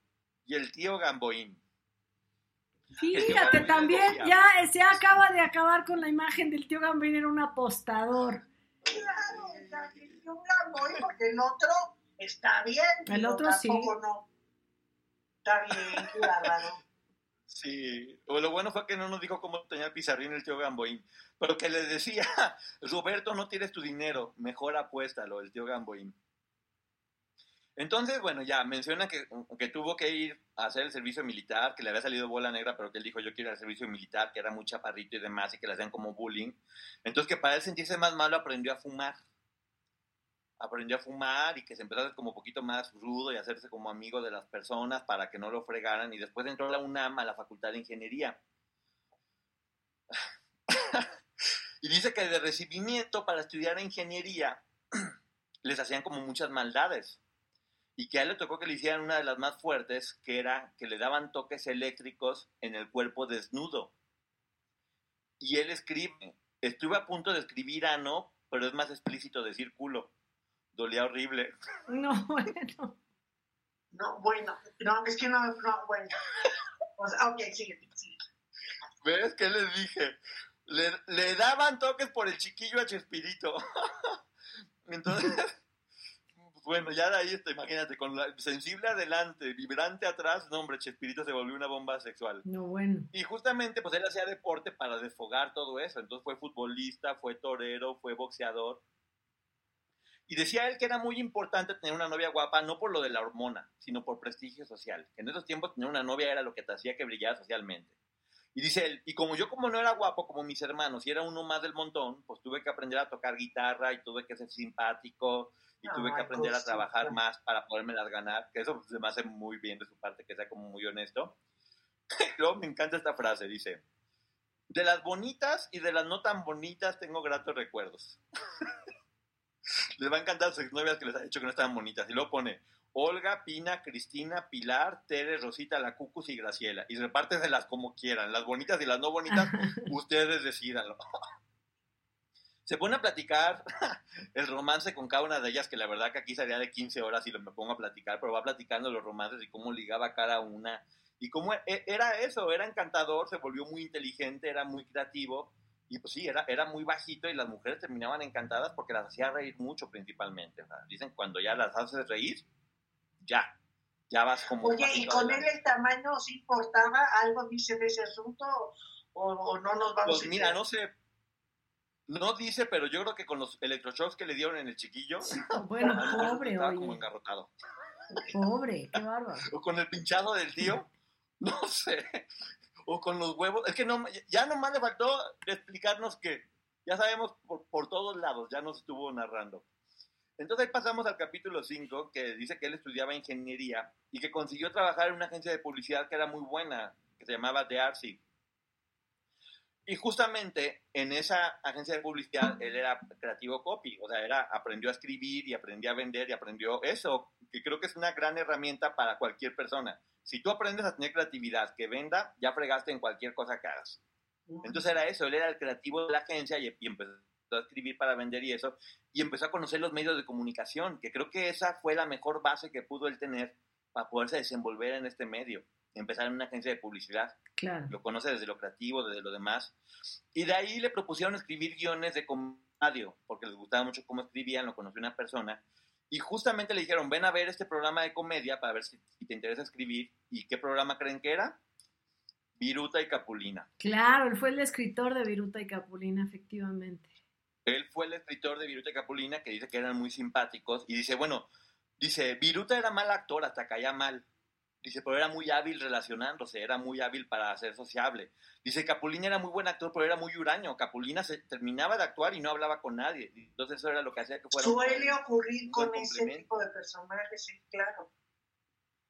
y el tío Gamboín. Fíjate, también ya se acaba de acabar con la imagen del tío Gambín, era un apostador. Claro, o sea, que yo la voy porque el otro está bien. El otro sí. tampoco no. Está bien, bárbaro. Sí, o lo bueno fue que no nos dijo cómo tenía el pizarrín el tío Gamboín, pero que le decía, Roberto, no tienes tu dinero, mejor apuéstalo, el tío Gamboín. Entonces, bueno, ya menciona que, tuvo que ir a hacer el servicio militar, que le había salido bola negra, pero que él dijo, yo quiero ir al servicio militar, que era muy chaparrito y demás, y que le hacían como bullying. Entonces, que para él sentirse más malo, aprendió a fumar. Aprendió a fumar y que se empezó a hacer como un poquito más rudo y hacerse como amigo de las personas para que no lo fregaran. Y después entró a la UNAM, a la Facultad de Ingeniería. y dice que de recibimiento para estudiar ingeniería les hacían como muchas maldades y que a él le tocó que le hicieran una de las más fuertes, que era que le daban toques eléctricos en el cuerpo desnudo. Y él escribe, estuve a punto de escribir ano, pero es más explícito decir culo. Dolía horrible. No, bueno. No, bueno, no, es que no, no, bueno. O sea, ok, sigue, sigue. ¿Ves qué les dije? Le, le daban toques por el chiquillo a Chespirito. Entonces, bueno, ya de ahí, está, imagínate, con la sensible adelante, vibrante atrás, no, hombre, Chespirito se volvió una bomba sexual. No, bueno. Y justamente, pues él hacía deporte para desfogar todo eso. Entonces fue futbolista, fue torero, fue boxeador. Y decía él que era muy importante tener una novia guapa, no por lo de la hormona, sino por prestigio social. En esos tiempos tener una novia era lo que te hacía que brillara socialmente. Y dice él, y como yo como no era guapo como mis hermanos y era uno más del montón, pues tuve que aprender a tocar guitarra y tuve que ser simpático y tuve que aprender a trabajar más para podérmelas ganar, que eso pues, se me hace muy bien de su parte, que sea como muy honesto. Luego me encanta esta frase, dice, de las bonitas y de las no tan bonitas tengo gratos recuerdos. Les va a encantar a sus exnovias que les ha dicho que no estaban bonitas. Y luego pone Olga, Pina, Cristina, Pilar, Tere, Rosita, La Cucus y Graciela. Y repárteselas como quieran. Las bonitas y las no bonitas, ustedes decidanlo. se pone a platicar el romance con cada una de ellas, que la verdad que aquí sería de 15 horas y lo me pongo a platicar, pero va platicando los romances y cómo ligaba cada una. Y cómo e- era eso, era encantador, se volvió muy inteligente, era muy creativo. Y pues sí, era, era muy bajito y las mujeres terminaban encantadas porque las hacía reír mucho principalmente. O sea, dicen, cuando ya las haces reír, ya, ya vas como... Oye, ¿y con él el tamaño sí importaba? ¿Algo dice de ese asunto o, o no nos vamos Pues a mira, no sé, no dice, pero yo creo que con los electroshocks que le dieron en el chiquillo, Bueno, pobre, estaba oye. como engarrotado. Pobre, qué bárbaro. O con el pinchado del tío, no sé. O con los huevos. Es que no, ya nomás le faltó explicarnos que ya sabemos por, por todos lados, ya nos estuvo narrando. Entonces ahí pasamos al capítulo 5, que dice que él estudiaba ingeniería y que consiguió trabajar en una agencia de publicidad que era muy buena, que se llamaba The Arcy. Y justamente en esa agencia de publicidad él era creativo copy, o sea, era, aprendió a escribir y aprendió a vender y aprendió eso, que creo que es una gran herramienta para cualquier persona. Si tú aprendes a tener creatividad que venda, ya fregaste en cualquier cosa que hagas. Entonces era eso, él era el creativo de la agencia y, y empezó a escribir para vender y eso, y empezó a conocer los medios de comunicación, que creo que esa fue la mejor base que pudo él tener para poderse desenvolver en este medio, empezar en una agencia de publicidad. Claro. Lo conoce desde lo creativo, desde lo demás. Y de ahí le propusieron escribir guiones de comedia, porque les gustaba mucho cómo escribían, lo conoció una persona. Y justamente le dijeron, ven a ver este programa de comedia para ver si, si te interesa escribir. ¿Y qué programa creen que era? Viruta y Capulina. Claro, él fue el escritor de Viruta y Capulina, efectivamente. Él fue el escritor de Viruta y Capulina que dice que eran muy simpáticos. Y dice, bueno, dice, Viruta era mal actor, hasta caía mal. Dice, pero era muy hábil relacionándose, era muy hábil para ser sociable. Dice, Capulina era muy buen actor, pero era muy huraño. Capulina se terminaba de actuar y no hablaba con nadie. Entonces eso era lo que hacía que fuera... Suele ocurrir un con ese tipo de personajes, sí, claro.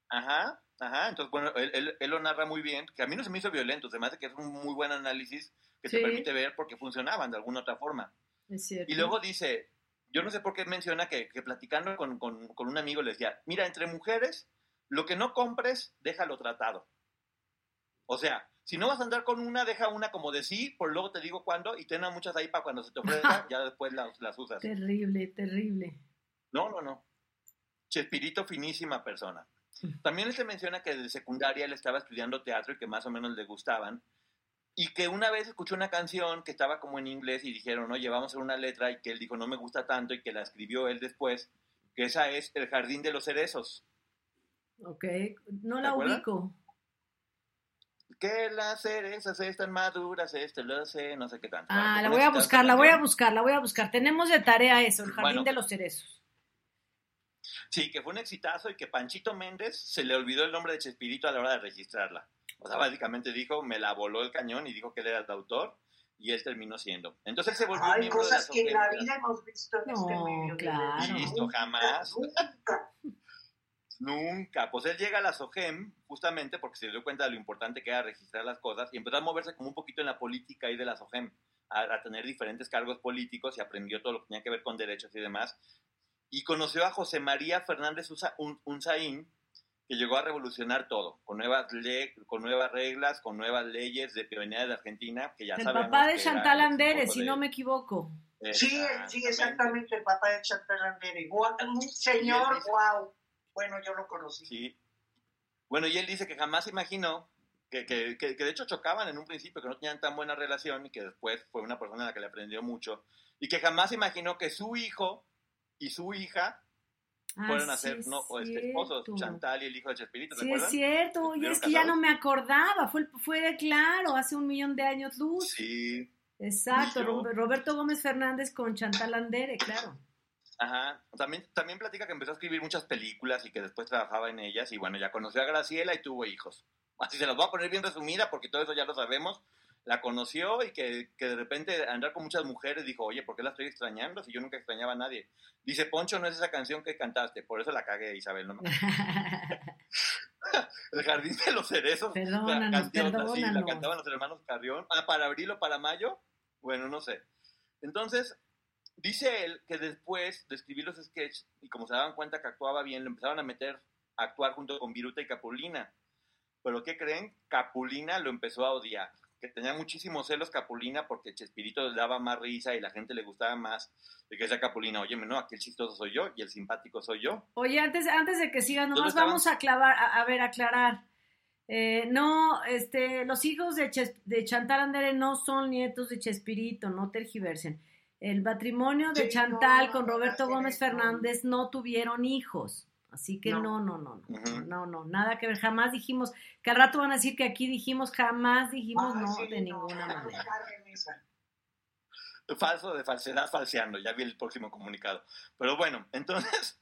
Ajá, ajá. Entonces, bueno, él, él- él lo narra muy bien, que a mí no se me hizo violento, se me hace que es un muy buen análisis que Sí. te permite ver porque funcionaban de alguna otra forma. Es cierto. Y luego dice, yo no sé por qué menciona que, que platicando con, con- con un amigo le decía, mira, entre mujeres, lo que no compres, déjalo tratado. O sea, si no vas a andar con una, deja una como de sí, por luego te digo cuándo, y ten a muchas ahí para cuando se te ofrezca, ya después las, las usas. Terrible, terrible. No, no, no. Chespirito, finísima persona. También él se menciona que desde secundaria él estaba estudiando teatro y que más o menos le gustaban. Y que una vez escuchó una canción que estaba como en inglés y dijeron, oye, vamos a hacer una letra. Y que él dijo, no me gusta tanto y que la escribió él después. Que esa es El Jardín de los Cerezos. Ok, no ¿Te la ubico. Que las cerezas están maduras, este lo sé, no sé qué tanto. Ah, la voy a buscar, la voy a buscar, la voy a buscar. Tenemos de tarea eso, el jardín Bueno. de los cerezos. Sí, que fue un exitazo y que Panchito Méndez se le olvidó el nombre de Chespirito a la hora de registrarla. O sea, básicamente dijo, me la voló el cañón y dijo que él era el autor y él terminó siendo. Entonces él se volvió Hay miembro cosas de que en la vida hemos visto en este No, medio. claro. Listo, jamás. Nunca. Pues él llega a la SOGEM justamente porque se dio cuenta de lo importante que era registrar las cosas y empezó a moverse como un poquito en la política ahí de la SOGEM, a, a tener diferentes cargos políticos y aprendió todo lo que tenía que ver con derechos y demás. Y conoció a José María Fernández Usa- Un- Unzaín, que llegó a revolucionar todo, con nuevas, le- con nuevas reglas, con nuevas leyes de que venía de Argentina, que ya El papá de Chantal Andere, si de- no me equivoco. Sí, sí, exactamente, el papá de Chantal Andere. Un señor, dice- wow. Bueno, yo lo conocí. Sí. Bueno, y él dice que jamás imaginó, que, que, que, que de hecho chocaban en un principio, que no tenían tan buena relación y que después fue una persona a la que le aprendió mucho, y que jamás imaginó que su hijo y su hija Ah, fueron a sí, ser es no, o este, esposos. Chantal y el hijo de Chespirito, ¿se Sí, es cierto, y ¿Estuvieron es que ya no casados? me acordaba, fue, fue de claro, hace un millón de años luz. Sí, Exacto, Roberto Gómez Fernández con Chantal Andere, claro. ajá. También, también platica que empezó a escribir muchas películas y que después trabajaba en ellas, y bueno, ya conoció a Graciela y tuvo hijos. Así se las voy a poner bien resumida porque todo eso ya lo sabemos. La conoció y que, que de repente andar con muchas mujeres dijo, oye, ¿por qué la estoy extrañando si yo nunca extrañaba a nadie? Dice, Poncho no es esa canción que cantaste, por eso la cagué, Isabel. No me... El jardín de los cerezos. Perdónanos, la canción así, la cantaban los hermanos Carrión. Ah, para abril o para mayo. Bueno, no sé. Entonces, dice él que después de escribir los sketches y como se daban cuenta que actuaba bien, lo empezaron a meter a actuar junto con Viruta y Capulina. Pero ¿qué creen? Capulina lo empezó a odiar. Que tenía muchísimos celos Capulina porque Chespirito le daba más risa y la gente le gustaba más de que sea Capulina. Oye, no, aquí el chistoso soy yo y el simpático soy yo. Oye, antes, antes de que sigas, nomás vamos a clavar, a, a ver, aclarar. Eh, no, este, los hijos de, Ches, de Chantal Andere no son nietos de Chespirito, no tergiversen. El matrimonio de Sí, Chantal no, con Roberto no, Gómez. Fernández no tuvieron hijos. Así que no, No. no, no, no, no, no, nada que ver. Jamás dijimos, que al rato van a decir que aquí dijimos, jamás dijimos no, sí, de ninguna no manera. Falso de falsedad, falseando. Ya vi el próximo comunicado. Pero bueno, entonces,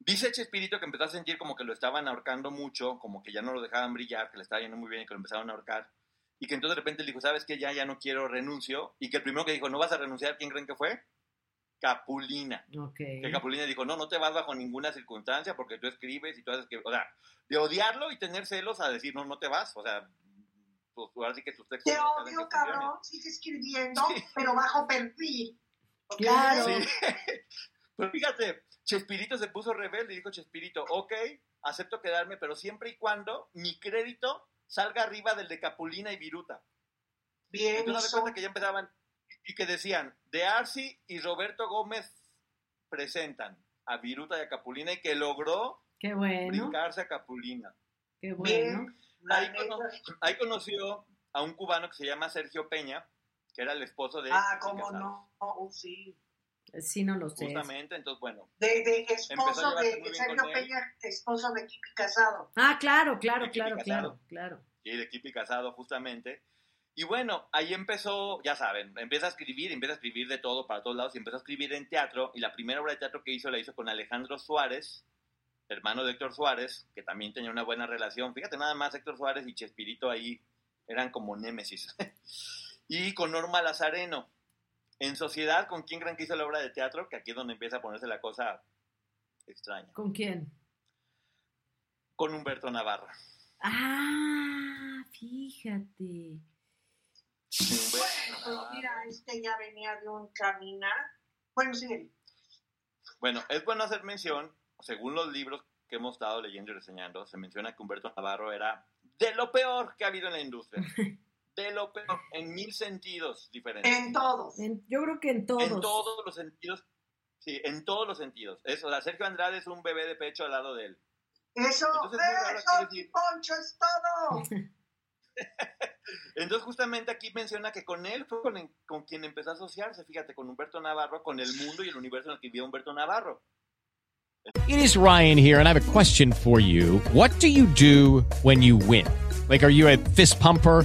dice Chespirito que empezó a sentir como que lo estaban ahorcando mucho, como que ya no lo dejaban brillar, que le estaba yendo muy bien y que lo empezaron a ahorcar. Y que entonces de repente le dijo, ¿sabes qué? Ya, ya no quiero, renuncio. Y que el primero que dijo, ¿no vas a renunciar? ¿Quién creen que fue? Capulina. Ok. Que Capulina dijo, no, no te vas bajo ninguna circunstancia porque tú escribes y tú haces que, o sea, de odiarlo y tener celos a decir, no, no te vas, o sea, pues ahora sí que tus textos... Te no odio, cabrón, sigue escribiendo, pero bajo perfil. Claro. Sí. Pero fíjate, Chespirito se puso rebelde y dijo Chespirito, ok, acepto quedarme, pero siempre y cuando mi crédito salga arriba del de Capulina y Viruta. Bien, Entonces, hizo. cuenta que ya empezaban y que decían, de Arci y Roberto Gómez presentan a Viruta y a Capulina y que logró Qué bueno, brincarse a Capulina. qué bueno. Bien, Ahí, cono- ahí conoció a un cubano que se llama Sergio Peña, que era el esposo de... Ah, cómo no. Oh, sí. Sí, no lo sé. Justamente, entonces, bueno, De, esposo de, Sergio. Peña, esposo de Kiki Casado. Ah, claro, claro, claro, claro, Casado. claro. y de Kipi Casado justamente. Y bueno, ahí empezó, ya saben, empieza a escribir, empieza a escribir de todo para todos lados y empezó a escribir en teatro. Y la primera obra de teatro que hizo la hizo con Alejandro Suárez, hermano de Héctor Suárez, que también tenía una buena relación. Fíjate nada más, Héctor Suárez y Chespirito ahí eran como némesis. y con Norma Lazareno. En sociedad, ¿con quién creen que hizo la obra de teatro? Que aquí es donde empieza a ponerse la cosa extraña. ¿Con quién? Con Humberto Navarro. Ah, fíjate. Bueno, pues mira, este ya venía de un caminar. Bueno, sí. Bueno, es bueno hacer mención, según los libros que hemos estado leyendo y reseñando, se menciona que Humberto Navarro era de lo peor que ha habido en la industria. De lo peor, en mil sentidos diferentes. En todos. En- yo creo que en todos. En todos los sentidos. Sí, en todos los sentidos. Eso, o sea, Sergio Andrade es un bebé de pecho al lado de él. Eso, Entonces, eso, Poncho, es todo. Entonces, justamente aquí menciona que con él fue con, el- con quien empezó a asociarse, fíjate, con Humberto Navarro, con el mundo y el universo en el que vivía Humberto Navarro. It is Ryan here, and I have a question for you. What do you do when you win? Like, are you a fist pumper?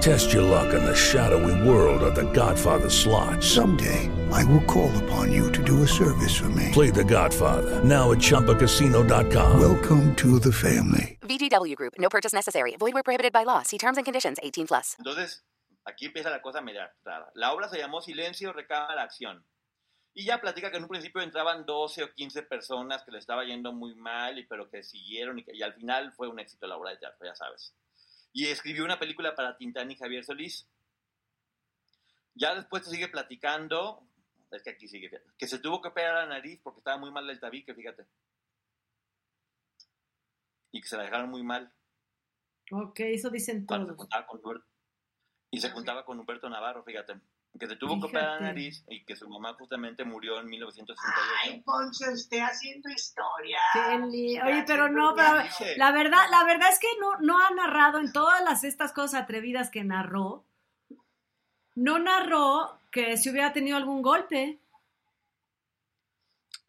Test your luck in the shadowy world of The Godfather slot. Someday, I will call upon you to do a service for me. Play The Godfather now at ChumbaCasino.com. Welcome to the family. VGW Group. No purchase necessary. Void where prohibited by law. See terms and conditions. 18 plus. Entonces, aquí empieza la cosa media rara. La obra se llamó Silencio, Recámara, Acción. Y ya platica que en un principio entraban 12 o 15 personas que le estaba yendo muy mal, y, pero que siguieron y, que, y al final fue un éxito la obra de teatro, ya sabes. Y escribió una película para Tintán y Javier Solís. Ya después te sigue platicando, es que aquí sigue, que se tuvo que operar la nariz porque estaba muy mal del tabique, fíjate. Y que se la dejaron muy mal. Ok, eso dicen cuando se todos. juntaba con Humberto, y se juntaba con Humberto Navarro, fíjate, que se tuvo que operar la nariz y que su mamá justamente murió en 1968. Ay, Poncho, esté haciendo historia. Oye, pero no, pero la verdad, la verdad es que no, no ha narrado en todas las estas cosas atrevidas que narró, no narró que si hubiera tenido algún golpe.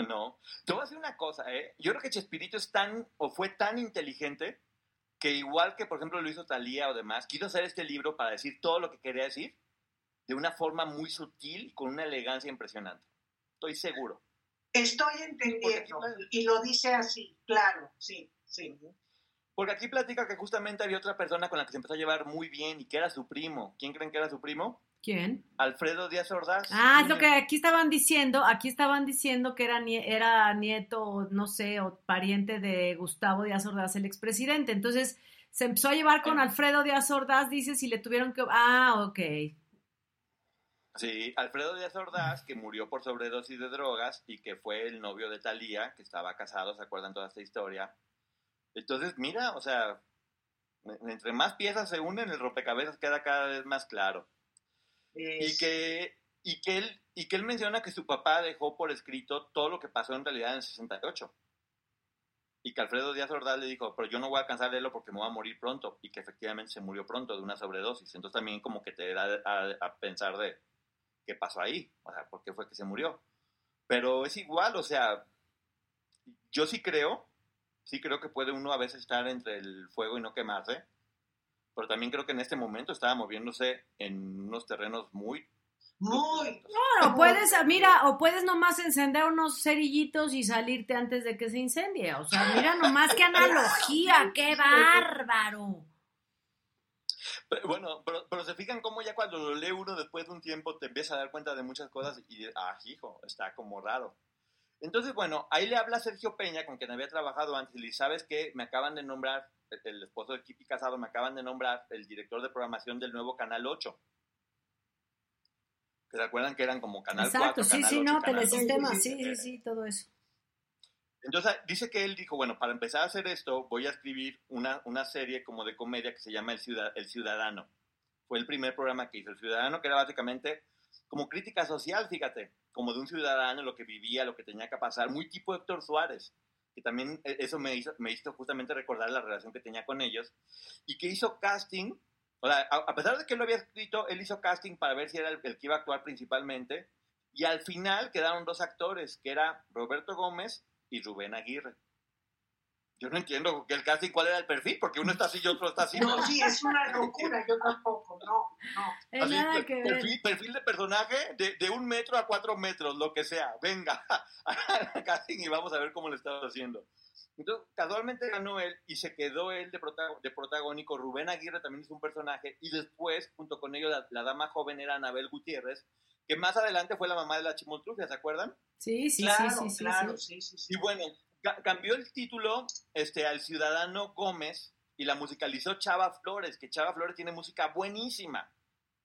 No, te voy a decir una cosa, ¿eh? Yo creo que Chespirito es tan, o fue tan inteligente, que igual que, por ejemplo, lo hizo Talía o demás, quiso hacer este libro para decir todo lo que quería decir, de una forma muy sutil, con una elegancia impresionante. Estoy seguro. Estoy entendiendo. Y lo dice así, claro, sí, sí. Porque aquí platica que justamente había otra persona con la que se empezó a llevar muy bien y que era su primo. ¿Quién creen que era su primo? ¿Quién? Alfredo Díaz Ordaz. Ah, es lo que aquí estaban diciendo. Aquí estaban diciendo que era, era nieto, no sé, o pariente de Gustavo Díaz Ordaz, el expresidente. Entonces se empezó a llevar con Alfredo Díaz Ordaz, dice, si le tuvieron que. Ah, ok. Sí, Alfredo Díaz Ordaz, que murió por sobredosis de drogas y que fue el novio de Talía, que estaba casado, ¿se acuerdan toda esta historia? Entonces, mira, o sea, entre más piezas se unen, el rompecabezas queda cada vez más claro. Y, que, y, que él, y que él menciona que su papá dejó por escrito todo lo que pasó en realidad en el 68. Y que Alfredo Díaz Ordaz le dijo, pero yo no voy a alcanzar de leerlo porque me voy a morir pronto. Y que efectivamente se murió pronto de una sobredosis. Entonces también como que te da a, pensar de qué pasó ahí. O sea, por qué fue que se murió. Pero es igual, o sea, yo sí creo sí creo que puede uno a veces estar entre el fuego y no quemarse, pero también creo que en este momento estaba moviéndose en unos terrenos muy... Muy. No, o puedes, mira, o puedes nomás encender unos cerillitos y salirte antes de que se incendie. O sea, mira nomás qué analogía, qué bárbaro. Bueno, pero, se fijan cómo ya cuando lo lee uno después de un tiempo te empieza a dar cuenta de muchas cosas y, ah, hijo, está como raro. Entonces, bueno, ahí le habla Sergio Peña, con quien había trabajado antes, y le sabes que me acaban de nombrar, el esposo de Kipi Casado, me acaban de nombrar el director de programación del nuevo Canal 8. ¿Se acuerdan que eran como Canal Exacto, 4, sí, sí, no, telesistema, sí, sí, sí, todo eso. Entonces dice que él dijo, bueno, para empezar a hacer esto voy a escribir una, una serie como de comedia que se llama El, el Ciudadano. Fue el primer programa que hizo El Ciudadano, que era básicamente como crítica social, fíjate, como de un ciudadano, lo que vivía, lo que tenía que pasar, muy tipo Héctor Suárez, que también e, eso me hizo, me hizo justamente recordar la relación que tenía con ellos, y que hizo casting, o sea, a, pesar de que lo había escrito, él hizo casting para ver si era el, el que iba a actuar principalmente, y al final quedaron dos actores, que era Roberto Gómez y Rubén Aguirre yo no entiendo que el casting cuál era el perfil, porque uno está así y otro está así. No, sí, es una locura, yo tampoco, no, no. nada que perfil, perfil, de personaje de, de, un metro a cuatro metros, lo que sea. Venga, al casting y vamos a ver cómo lo estaba haciendo. Entonces, casualmente ganó él y se quedó él de, de protagónico. Rubén Aguirre también es un personaje. Y después, junto con ellos, la, dama joven era Anabel Gutiérrez, que más adelante fue la mamá de la Chimoltrufia, ¿se acuerdan? Sí, sí, claro, sí, sí, claro, sí, sí, sí. Y bueno, cambió el título este, al Ciudadano Gómez y la musicalizó Chava Flores, que Chava Flores tiene música buenísima,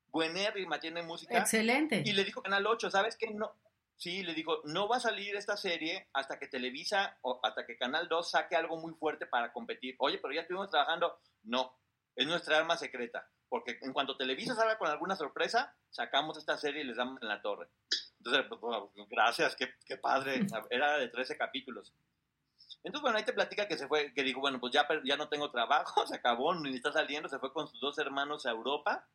buenérrima, tiene música. Excelente. Y le dijo Canal 8, ¿sabes qué? No, sí, le dijo, no va a salir esta serie hasta que Televisa o hasta que Canal 2 saque algo muy fuerte para competir. Oye, pero ya estuvimos trabajando. No, es nuestra arma secreta, porque en cuanto Televisa salga con alguna sorpresa, sacamos esta serie y les damos en la torre. Entonces, pues, gracias, qué, padre. Era de 13 capítulos. Entonces, bueno, ahí te platica que se fue, que dijo, bueno, pues ya, ya no tengo trabajo, se acabó, ni está saliendo, se fue con sus dos hermanos a Europa.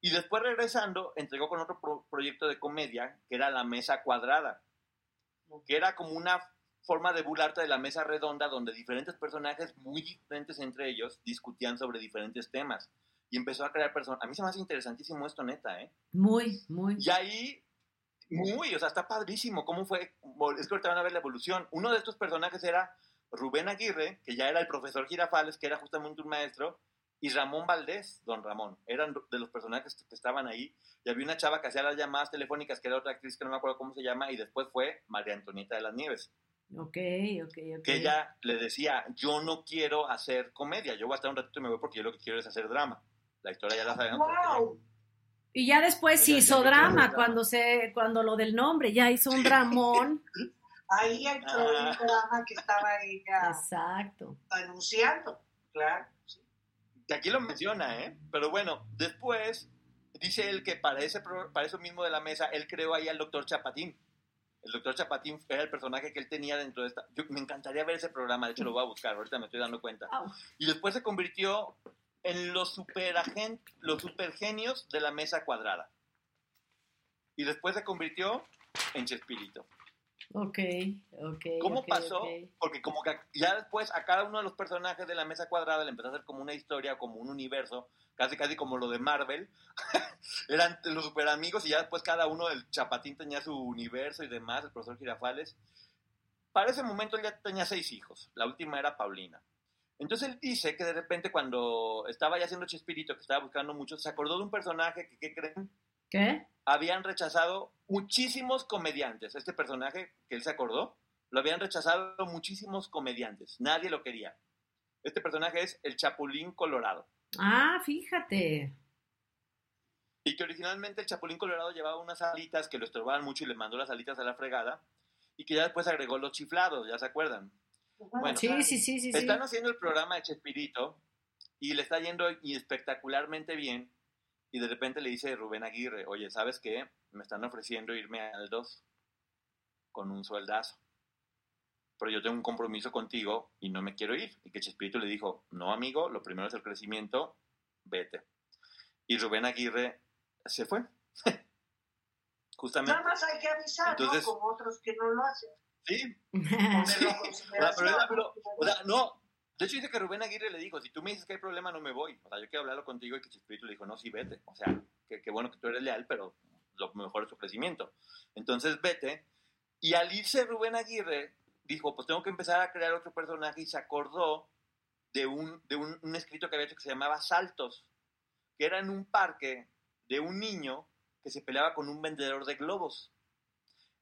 Y después regresando, entregó con otro proyecto de comedia, que era La Mesa Cuadrada, que era como una forma de burlarte de la mesa redonda, donde diferentes personajes muy diferentes entre ellos discutían sobre diferentes temas. Y empezó a crear personas. A mí se me hace interesantísimo esto, neta, ¿eh? Muy, muy. Y ahí muy, o sea, está padrísimo. ¿Cómo fue? Es que ahorita van a ver la evolución. Uno de estos personajes era Rubén Aguirre, que ya era el profesor Girafales, que era justamente un maestro, y Ramón Valdés, don Ramón. Eran de los personajes que estaban ahí. Y había una chava que hacía las llamadas telefónicas, que era otra actriz que no me acuerdo cómo se llama, y después fue María Antonieta de las Nieves. Ok, ok, ok. Que ella le decía, yo no quiero hacer comedia, yo voy a estar un ratito y me voy porque yo lo que quiero es hacer drama. La historia ya la sabemos. Wow. Y ya después sí hizo drama cuando se, cuando lo del nombre, ya hizo un dramón. Ahí hay todo un drama que estaba ella Exacto. anunciando, claro. Y aquí lo menciona, ¿eh? Pero bueno, después dice él que para, ese, para eso mismo de la mesa, él creó ahí al doctor Chapatín. El doctor Chapatín era el personaje que él tenía dentro de esta... Yo, me encantaría ver ese programa, de hecho lo voy a buscar, ahorita me estoy dando cuenta. Y después se convirtió en los, superagent, los supergenios de la mesa cuadrada. Y después se convirtió en Chespirito. Ok, ok. ¿Cómo ok, pasó? ok. Porque como que ya después a cada uno de los personajes de la mesa cuadrada le empezó a hacer como una historia, como un universo, casi casi como lo de Marvel. Eran los super amigos y ya después cada uno del Chapatín tenía su universo y demás, el profesor Girafales. Para ese momento él ya tenía seis hijos, la última era Paulina. Entonces él dice que de repente cuando estaba ya haciendo Chespirito, que estaba buscando mucho, se acordó de un personaje que, ¿qué creen? ¿Qué? Habían rechazado muchísimos comediantes. Este personaje que él se acordó, lo habían rechazado muchísimos comediantes. Nadie lo quería. Este personaje es el Chapulín Colorado. Ah, fíjate. Y que originalmente el Chapulín Colorado llevaba unas alitas que lo estorbaban mucho y le mandó las alitas a la fregada. Y que ya después agregó los chiflados, ¿ya se acuerdan? Bueno, sí, sí, sí, sí, sí. Están haciendo el programa de Chespirito y le está yendo espectacularmente bien. Y de repente le dice Rubén Aguirre, oye, ¿sabes qué? Me están ofreciendo irme al 2 con un sueldazo. Pero yo tengo un compromiso contigo y no me quiero ir. Y que Chespirito le dijo, no, amigo, lo primero es el crecimiento, vete. Y Rubén Aguirre se fue. Justamente. Nada más hay que avisar, Entonces- ¿no? Como otros que no lo hacen. Sí, O sea, pero pero- o sea, no. De hecho, dice que Rubén Aguirre le dijo, si tú me dices que hay problema, no me voy. O sea, yo quiero hablarlo contigo y que Chespirito le dijo, no, sí, vete. O sea, que, que bueno que tú eres leal, pero lo mejor es tu crecimiento. Entonces, vete. Y al irse Rubén Aguirre, dijo, pues tengo que empezar a crear otro personaje y se acordó de un, de un, un escrito que había hecho que se llamaba Saltos, que era en un parque de un niño que se peleaba con un vendedor de globos.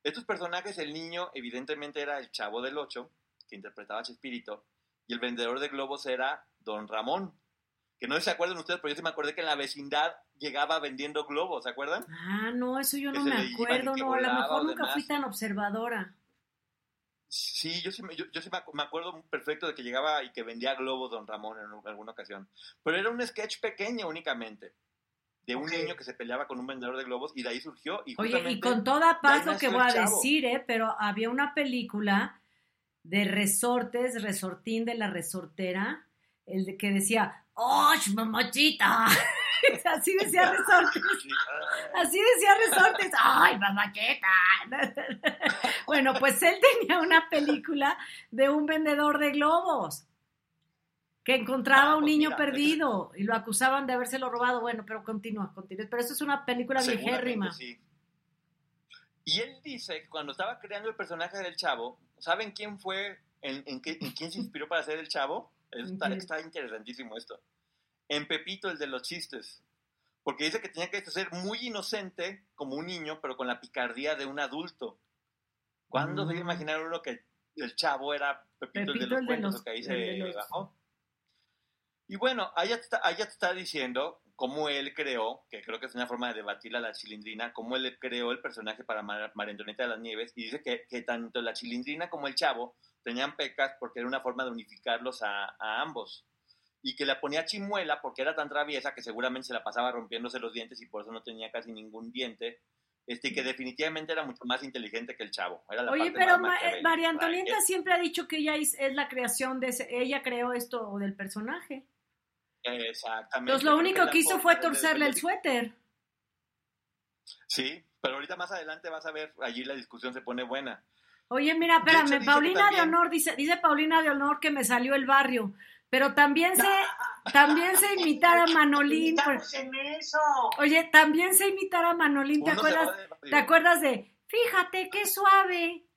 Estos personajes, el niño evidentemente era el chavo del 8, que interpretaba a Chespirito, y el vendedor de globos era Don Ramón. Que no se acuerdan ustedes, pero yo sí me acordé que en la vecindad llegaba vendiendo globos, ¿se acuerdan? Ah, no, eso yo Que no me acuerdo, no, a lo mejor nunca fui tan observadora. Sí, yo sí, me, yo, yo sí me me acuerdo perfecto de que llegaba y que vendía globos Don Ramón en un- alguna ocasión. Pero era un sketch pequeño únicamente, de un niño que se peleaba con un vendedor de globos y de ahí surgió. Y Oye, y con toda paz lo que voy a decir, ¿eh? Pero había una película de resortes, resortín de la resortera, el de que decía, ¡Oh, mamachita! Así decía resortes. Así decía resortes. ¡Ay, mamacheta! bueno, pues él tenía una película de un vendedor de globos que encontraba a un niño perdido y lo acusaban de habérselo robado. Bueno, pero continúa, continúa. Pero eso es una película viejérrima. sí. Y él dice que cuando estaba creando el personaje del chavo, ¿saben quién fue, en, en qué- en quién se inspiró para hacer el chavo? Está, interesantísimo esto. En Pepito, el de los chistes. Porque dice que tenía que ser muy inocente como un niño, pero con la picardía de un adulto. ¿Cuándo se iba a Mm. imaginar uno que el chavo era Pepito, el de los el de cuentos, los- que ahí el se de los- bajó? Y bueno, allá te, está, allá te está diciendo cómo él creó, que creo que es una forma de debatir a la chilindrina, cómo él creó el personaje para Mar- de las Nieves, y dice que, que tanto la chilindrina como el chavo tenían pecas porque era una forma de unificarlos a, a ambos. Y que la ponía chimuela porque era tan traviesa que seguramente se la pasaba rompiéndose los dientes y por eso no tenía casi ningún diente. Este, que definitivamente era mucho más inteligente que el chavo. Era la Oye, parte pero Ma- eh. María Antonieta siempre ha dicho que ella es, es la creación de ese, ella creó esto del personaje. Exactamente. Entonces lo único que hizo fue torcerle el suéter. Sí, pero ahorita más adelante vas a ver, allí la discusión se pone buena. Oye, mira, espérame, Paulina de Honor dice, dice Paulina de Honor que me salió el barrio, pero también sé, también sé imitar a Manolín. por- eso. Oye, también sé imitar a Manolín, ¿te Uno se acuerdas? de. ¿Te acuerdas de? Fíjate qué suave.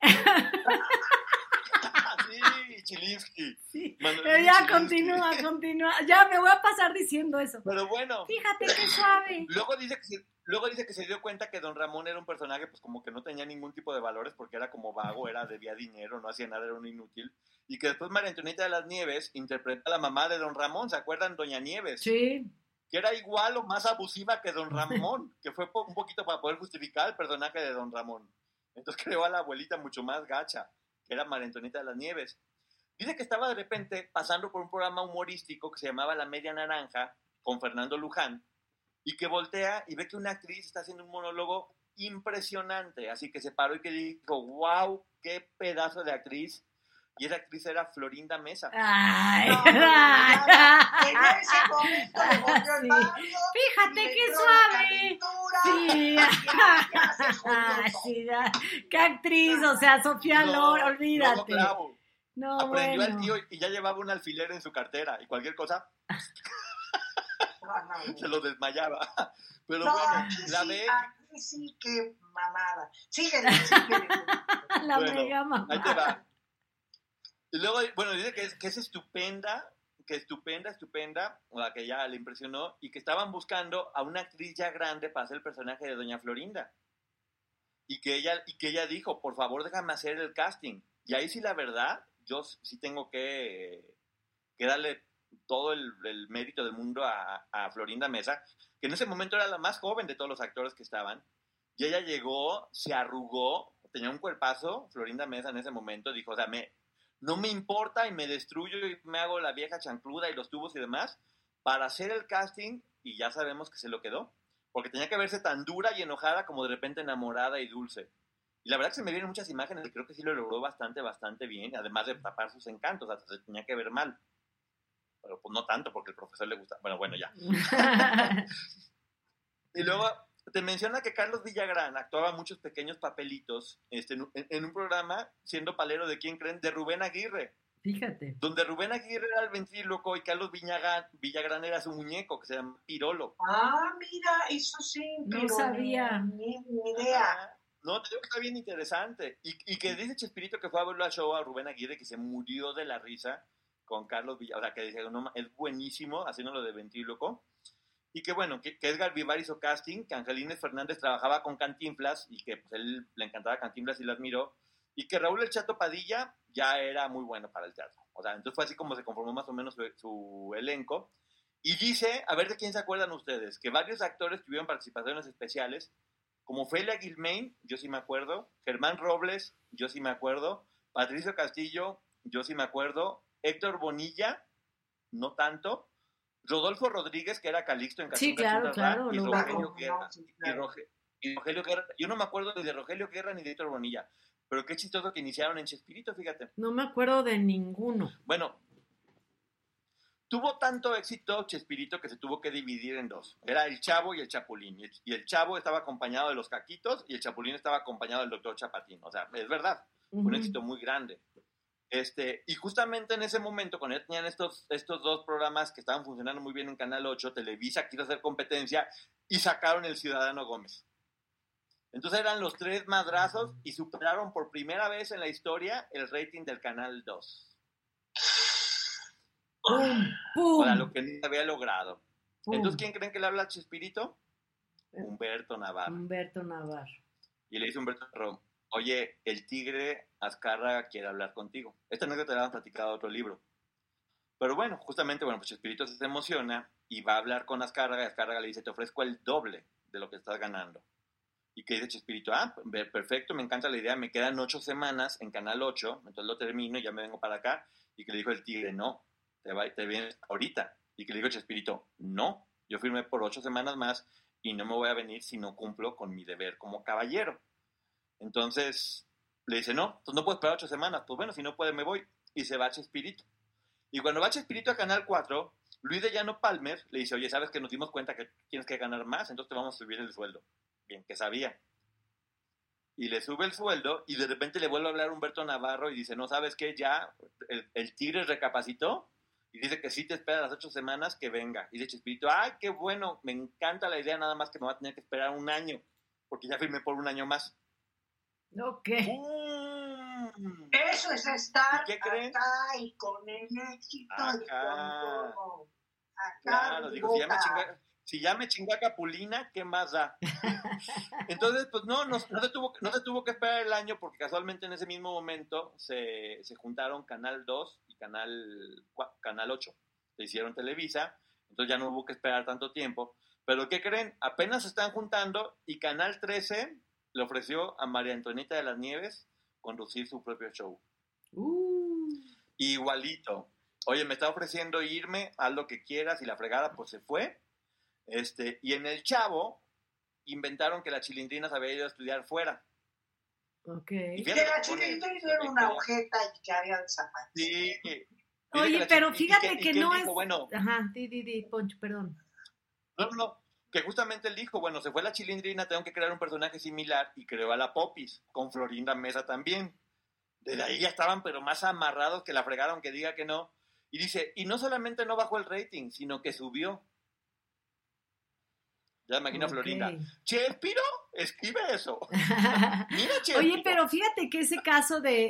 sí, Chilinsky. Manolín Pero ya Chilinsky. continúa, continúa. Ya me voy a pasar diciendo eso. Pero bueno. Fíjate qué suave. Luego dice que se, luego dice que se dio cuenta que Don Ramón era un personaje pues como que no tenía ningún tipo de valores porque era como vago, era debía dinero, no hacía nada, era un inútil. Y que después María Antonieta de las Nieves interpreta a la mamá de Don Ramón, ¿se acuerdan? Doña Nieves. Sí. Que era igual o más abusiva que Don Ramón, que fue un poquito para poder justificar el personaje de Don Ramón. Entonces creó a la abuelita mucho más gacha, que era María Antonieta de las Nieves. Dice que estaba de repente pasando por un programa humorístico que se llamaba La Media Naranja con Fernando Luján y que voltea y ve que una actriz está haciendo un monólogo impresionante, así que se paró y que dijo, wow, qué pedazo de actriz. Y esa actriz era Florinda Mesa. Ay, No, ay, En ese momento le volvió el Sí. barrio. Fíjate qué suave. Sí, qué actriz, o sea, Sofía No, no, olvídate. No, Aprendió bueno. al tío y ya llevaba un alfiler en su cartera y cualquier cosa se lo desmayaba. Pero no, bueno, la sí, ve. aquí sí, qué mamada. Síguele, síguele. La bueno, mega mamá. Ahí te va. Y luego, bueno, dice que es, que es estupenda, que estupenda, estupenda, o la que ya le impresionó, y que estaban buscando a una actriz ya grande para hacer el personaje de Doña Florinda. Y que ella, y que ella dijo, por favor, déjame hacer el casting. Y ahí sí, la verdad, yo sí tengo que, darle todo el, mérito del mundo a, Florinda Mesa, que en ese momento era la más joven de todos los actores que estaban. Y ella llegó, se arrugó, tenía un cuerpazo, Florinda Mesa en ese momento, dijo, o sea, no me importa y me destruyo y me hago la vieja chancluda y los tubos y demás para hacer el casting y ya sabemos que se lo quedó. Porque tenía que verse tan dura y enojada como de repente enamorada y dulce. Y la verdad que se me vienen muchas imágenes y creo que sí lo logró bastante, bastante bien, además de tapar sus encantos, hasta se tenía que ver mal. Pero pues no tanto porque el profesor le gusta. Bueno, bueno, ya. Y luego te menciona que Carlos Villagrán actuaba muchos pequeños papelitos este, en, un- en un programa siendo palero de quién creen, de Rubén Aguirre, Fíjate. donde Rubén Aguirre era el ventríloco y Carlos Villagrán, Villagrán era su muñeco que se llama Pirolo. Ah, mira, eso sí, No sabía. Ni, ni idea. Ah, No, te digo que está bien interesante. Y, que dice Chespirito que fue a verlo al show a Rubén Aguirre que se murió de la risa con Carlos Villagrán. O sea, que dice, no, es buenísimo haciéndolo de ventríloco. Y que bueno, que, que Edgar Vivar hizo casting, que Angelines Fernández trabajaba con Cantinflas y que pues, él le encantaba Cantinflas y lo admiró. Y que Raúl El Chato Padilla ya era muy bueno para el teatro. O sea, entonces fue así como se conformó más o menos su elenco. Y dice, a ver de quién se acuerdan ustedes, que varios actores tuvieron participaciones especiales, como Felia Gilmain, yo sí me acuerdo, Germán Robles, yo sí me acuerdo, Patricio Castillo, yo sí me acuerdo, Héctor Bonilla, no tanto, Rodolfo Rodríguez, que era Calixto en Sí, Canción claro, claro, y Rogelio. Guerra, y, Roge- y Rogelio Guerra, yo no me acuerdo ni de Rogelio Guerra ni de Héctor Bonilla, pero qué chistoso que iniciaron en Chespirito, fíjate. No me acuerdo de ninguno. Bueno, tuvo tanto éxito Chespirito que se tuvo que dividir en dos. Era el Chavo y el Chapulín. Y el, y el Chavo estaba acompañado de los Caquitos y el Chapulín estaba acompañado del Doctor Chapatín. O sea, es verdad, un éxito muy grande. Este, y justamente en ese momento, cuando ya tenían estos, estos dos programas que estaban funcionando muy bien en Canal 8, Televisa quiso hacer competencia y sacaron El Ciudadano Gómez. Entonces eran los tres madrazos y superaron por primera vez en la historia el rating del Canal 2. ¡Pum! ¡Pum! Para lo que no había logrado. ¡Pum! Entonces, ¿quién creen que le habla a Chespirito? Humberto Navarro. Humberto Navarro. Y le dice Humberto Navarro, oye, el tigre Azcárraga quiere hablar contigo. Esta anécdota la han platicado otro libro. Pero bueno, justamente, bueno, pues Chespirito se emociona y va a hablar con Azcárraga y Azcárraga le dice, te ofrezco el doble de lo que estás ganando. Y que dice Chespirito, ah, perfecto, me encanta la idea, me quedan ocho semanas en Canal 8, entonces lo termino y ya me vengo para acá. Y que le dijo el tigre, no, te, va, te vienes ahorita. Y que le dijo Chespirito, no, yo firmé por ocho semanas más y no me voy a venir si no cumplo con mi deber como caballero. Entonces le dice, no, pues no puedo esperar ocho semanas. Pues bueno, si no puede, me voy. Y se va a Chespirito. Y cuando va Chespirito a Canal 4, Luis de Llano Palmer le dice, oye, ¿sabes que nos dimos cuenta que tienes que ganar más? Entonces te vamos a subir el sueldo. Bien, que sabía. Y le sube el sueldo y de repente le vuelve a hablar Humberto Navarro y dice, no, ¿sabes qué? Ya el, el tigre recapacitó y dice que sí te espera las ocho semanas que venga. Y dice Chespirito, ay, qué bueno, me encanta la idea, nada más que me va a tener que esperar un año, porque ya firmé por un año más. Ok. Eso es estar ¿Y qué creen? acá y con el éxito y Acá. con todo. Acá. Claro, digo, si ya me boca. chingó, si ya me chingó a Capulina, ¿qué más da? Entonces, pues no, no, no se tuvo, no se tuvo que esperar el año porque casualmente en ese mismo momento se, se juntaron Canal 2 y Canal, Canal 8. Se hicieron Televisa, entonces ya no hubo que esperar tanto tiempo. Pero ¿qué creen? Apenas se están juntando y Canal 13 le ofreció a María Antonieta de las Nieves conducir su propio show. Igualito. Oye, me está ofreciendo irme, haz lo que quieras y la fregada, pues se fue. Este, y en el Chavo inventaron que la chilindrina se había ido a estudiar fuera. Ok. Y Que fíjate la que pone- chilindrina era una agujeta y que había zapatos. Sí. Oye, pero fíjate que no dijo, es. Bueno, Ajá, di, di, di, Poncho, perdón. no, no, no. que justamente él dijo, bueno, se fue la chilindrina, tengo que crear un personaje similar y creó a la Popis, con Florinda Mesa también. Desde ahí ya estaban, pero más amarrados que la fregaron que diga que no. Y dice, y no solamente no bajó el rating, sino que subió. Ya imagino a Florinda. Chespiro, escribe eso. Mira, Oye, pero fíjate que ese caso de...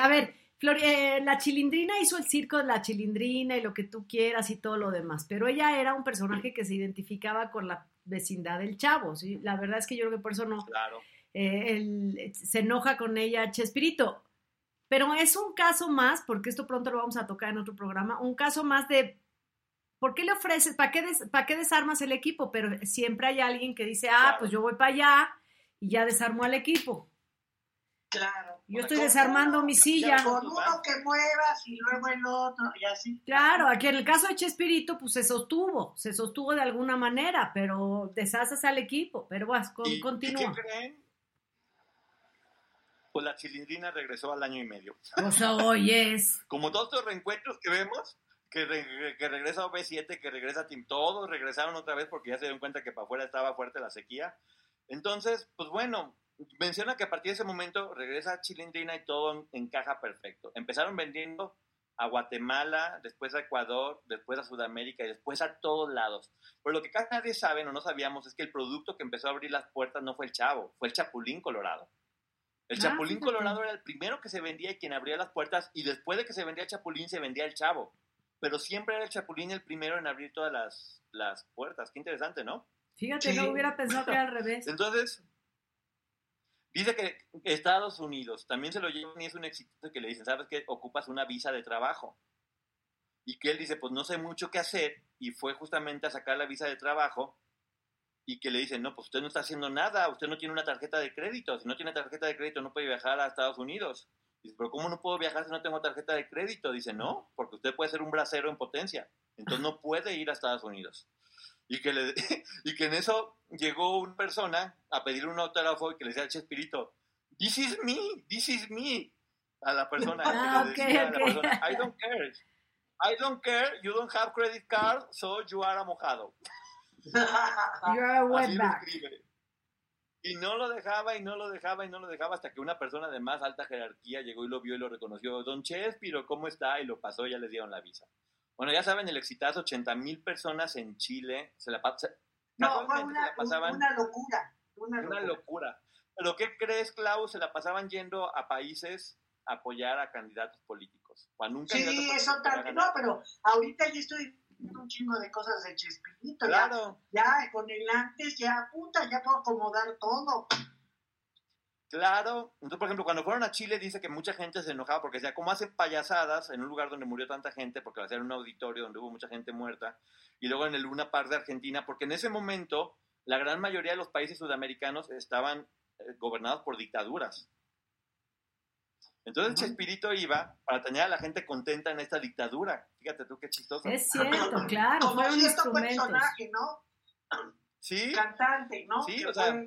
a ver, eh, la chilindrina hizo el circo de la chilindrina y lo que tú quieras y todo lo demás, pero ella era un personaje que se identificaba con la vecindad del chavo, ¿sí? La verdad es que yo creo que por eso no... Claro. Eh, se enoja con ella Chespirito. Pero es un caso más, porque esto pronto lo vamos a tocar en otro programa, un caso más de ¿por qué le ofreces? ¿Para qué, ¿Para qué desarmas el equipo? Pero siempre hay alguien que dice, ah, pues yo voy para allá y ya desarmo al equipo. Claro. Yo estoy desarmando mi silla. Con uno que muevas y luego el otro y así. Claro, aquí en el caso de Chespirito, pues se sostuvo, se sostuvo de alguna manera, pero deshaces al equipo. Pero vas, con, continúa. ¿Qué creen? Pues la chilindrina regresó al año y medio. Sea, oyes. Como todos los reencuentros que vemos, que, que regresa OB7, que regresa Team, todos regresaron otra vez porque ya se dieron cuenta que para afuera estaba fuerte la sequía. Entonces, pues bueno, menciona que a partir de ese momento regresa Chilindrina y todo encaja perfecto. Empezaron vendiendo a Guatemala, después a Ecuador, después a Sudamérica y después a todos lados. Pero lo que casi nadie sabe o no sabíamos es que el producto que empezó a abrir las puertas no fue el chavo, fue el Chapulín Colorado. El ah, Chapulín Colorado era el primero que se vendía y quien abría las puertas y después de que se vendía el Chapulín se vendía el chavo. Pero siempre era el Chapulín el primero en abrir todas las, las puertas. Qué interesante, ¿no? Fíjate, no hubiera pensado que era al revés. Entonces, Dice que Estados Unidos también se lo llevan y es un éxito que le dicen, ¿sabes qué? Ocupas una visa de trabajo. Y que él dice, pues no sé mucho qué hacer y fue justamente a sacar la visa de trabajo y que le dicen, no, pues usted no está haciendo nada, usted no tiene una tarjeta de crédito, si no tiene tarjeta de crédito no puede viajar a Estados Unidos. Dice, pero ¿cómo no puedo viajar si no tengo tarjeta de crédito? Dice, no, porque usted puede ser un bracero en potencia, entonces no puede ir a Estados Unidos. Y que, le, y que en eso llegó una persona a pedir un autógrafo y que le decía al Chespirito, this is me, this is me, a la persona. Ah, okay, okay. persona, I don't care. I don't care, you don't have credit card, so you are a mojado. You're a wetback. Y no lo dejaba y no lo dejaba y no lo dejaba hasta que una persona de más alta jerarquía llegó y lo vio y lo reconoció. Don Chespiro, ¿cómo está? Y lo pasó y ya le dieron la visa. Bueno, ya saben, el exitazo, 80 mil personas en Chile, se la, no, fue una, una locura. Una, locura. Pero ¿qué crees, Klaus? Se la pasaban yendo a países a apoyar a candidatos políticos. sí, eso también. No, pero ahorita ya estoy un chingo de cosas de Chespirito. Claro. Ya, ya, con el antes, ya, puta, ya puedo acomodar todo. Claro. Entonces, por ejemplo, cuando fueron a Chile, dice que mucha gente se enojaba porque decía, ¿cómo hacen payasadas en un lugar donde murió tanta gente? Porque va a ser un auditorio donde hubo mucha gente muerta. Y luego en el Luna Park de Argentina, porque en ese momento la gran mayoría de los países sudamericanos estaban eh, gobernados por dictaduras. Entonces Chespirito iba para tener a la gente contenta en esta dictadura. Fíjate tú qué chistoso. Es cierto, claro. Como fueron personaje, ¿no? Sí. Cantante, ¿no? Sí, o sea,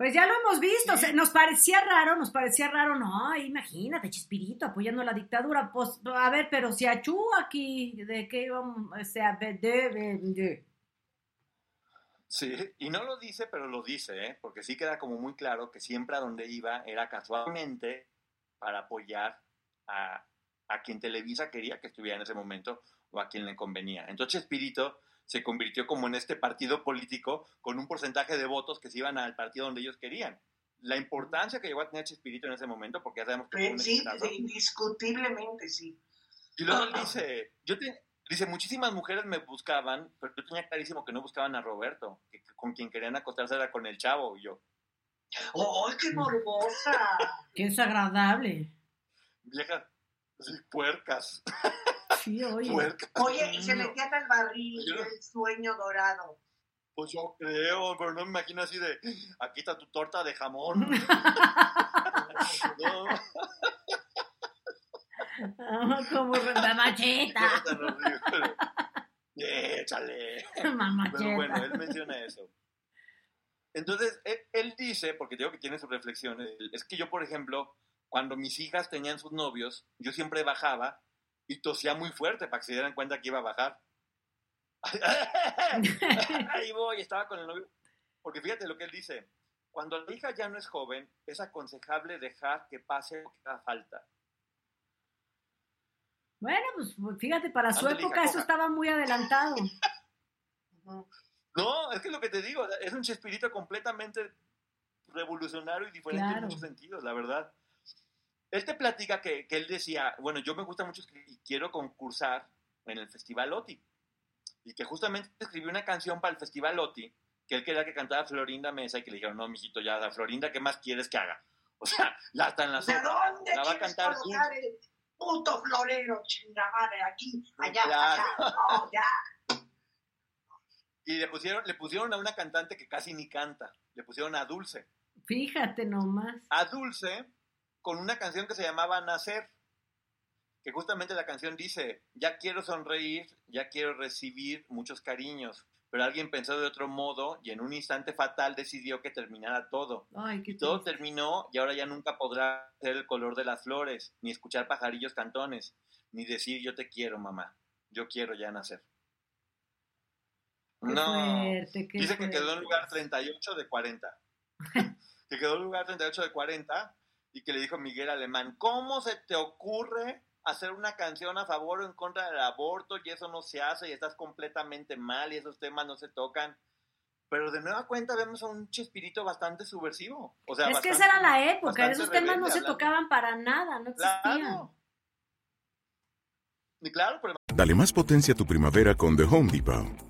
pues ya lo hemos visto, nos parecía raro, nos parecía raro, no, imagínate, Chespirito apoyando la dictadura, pues, a ver, pero si achú aquí, ¿de qué íbamos? O sea, de, de, Sí, y no lo dice, pero lo dice, ¿eh? porque sí queda como muy claro que siempre a donde iba era casualmente para apoyar a, a quien Televisa quería que estuviera en ese momento o a quien le convenía. Entonces Chespirito se convirtió como en este partido político con un porcentaje de votos que se iban al partido donde ellos querían. La importancia que llegó a tener Chespirito en ese momento, porque ya sabemos que fue un Sí, indiscutiblemente sí. Y luego él dice, yo dice, muchísimas mujeres me buscaban, pero yo tenía clarísimo que no buscaban a Roberto, que con quien querían acostarse era con el chavo y yo. ¡Oh, qué morbosa! ¡Qué desagradable! Viejas, así, puercas. oye. y se metían al barril, el sueño dorado. Pues yo creo, pero no me imagino así de, aquí está tu torta de jamón. como mamacheta. Échale. Mamacheta. Pero bueno, él menciona eso. Entonces, él, él, dice, porque digo que tiene sus reflexiones, es que yo, por ejemplo, cuando mis hijas tenían sus novios, yo siempre bajaba y tosía muy fuerte para que se dieran cuenta que iba a bajar. Ahí voy, estaba con el novio. Porque fíjate lo que él dice. Cuando la hija ya no es joven, es aconsejable dejar que pase lo que haga falta. Bueno, pues fíjate, para su Ándale, época hija, eso coja. estaba muy adelantado. No, es que es lo que te digo, es un Chespirito completamente revolucionario y diferente Claro. en muchos sentidos, la verdad. Él te platica que, que él decía, bueno, yo me gusta mucho y quiero concursar en el Festival OTI. Y que justamente escribió una canción para el Festival OTI que él quería que cantara Florinda Mesa y que le dijeron, no, mijito, ya, la Florinda, ¿qué más quieres que haga? O sea, la está en la ¿De sopa. dónde La va a quieres cantar el puto florero, chingamare? Aquí, allá, Claro. acá. No, ya. Y le pusieron, le pusieron a una cantante que casi ni canta. Le pusieron a Dulce. Fíjate nomás. a Dulce con una canción que se llamaba Nacer, que justamente la canción dice, ya quiero sonreír, ya quiero recibir muchos cariños, pero alguien pensó de otro modo y en un instante fatal decidió que terminara todo. Ay, qué Y todo terminó y ahora ya nunca podrá ser el color de las flores, ni escuchar pajarillos cantones, ni decir yo te quiero, mamá, yo quiero ya nacer. Qué No, fuerte, qué dice que quedó en lugar 38 de 40. que quedó en lugar 38 de 40 y que le dijo Miguel Alemán, ¿cómo se te ocurre hacer una canción a favor o en contra del aborto y eso no se hace y estás completamente mal y esos temas no se tocan? Pero de nueva cuenta vemos a un Chespirito bastante subversivo. O sea, es que esa era la época, esos temas no se hablando. tocaban para nada, no existían. Claro. Y claro, pero Dale más potencia a tu primavera con The Home Depot.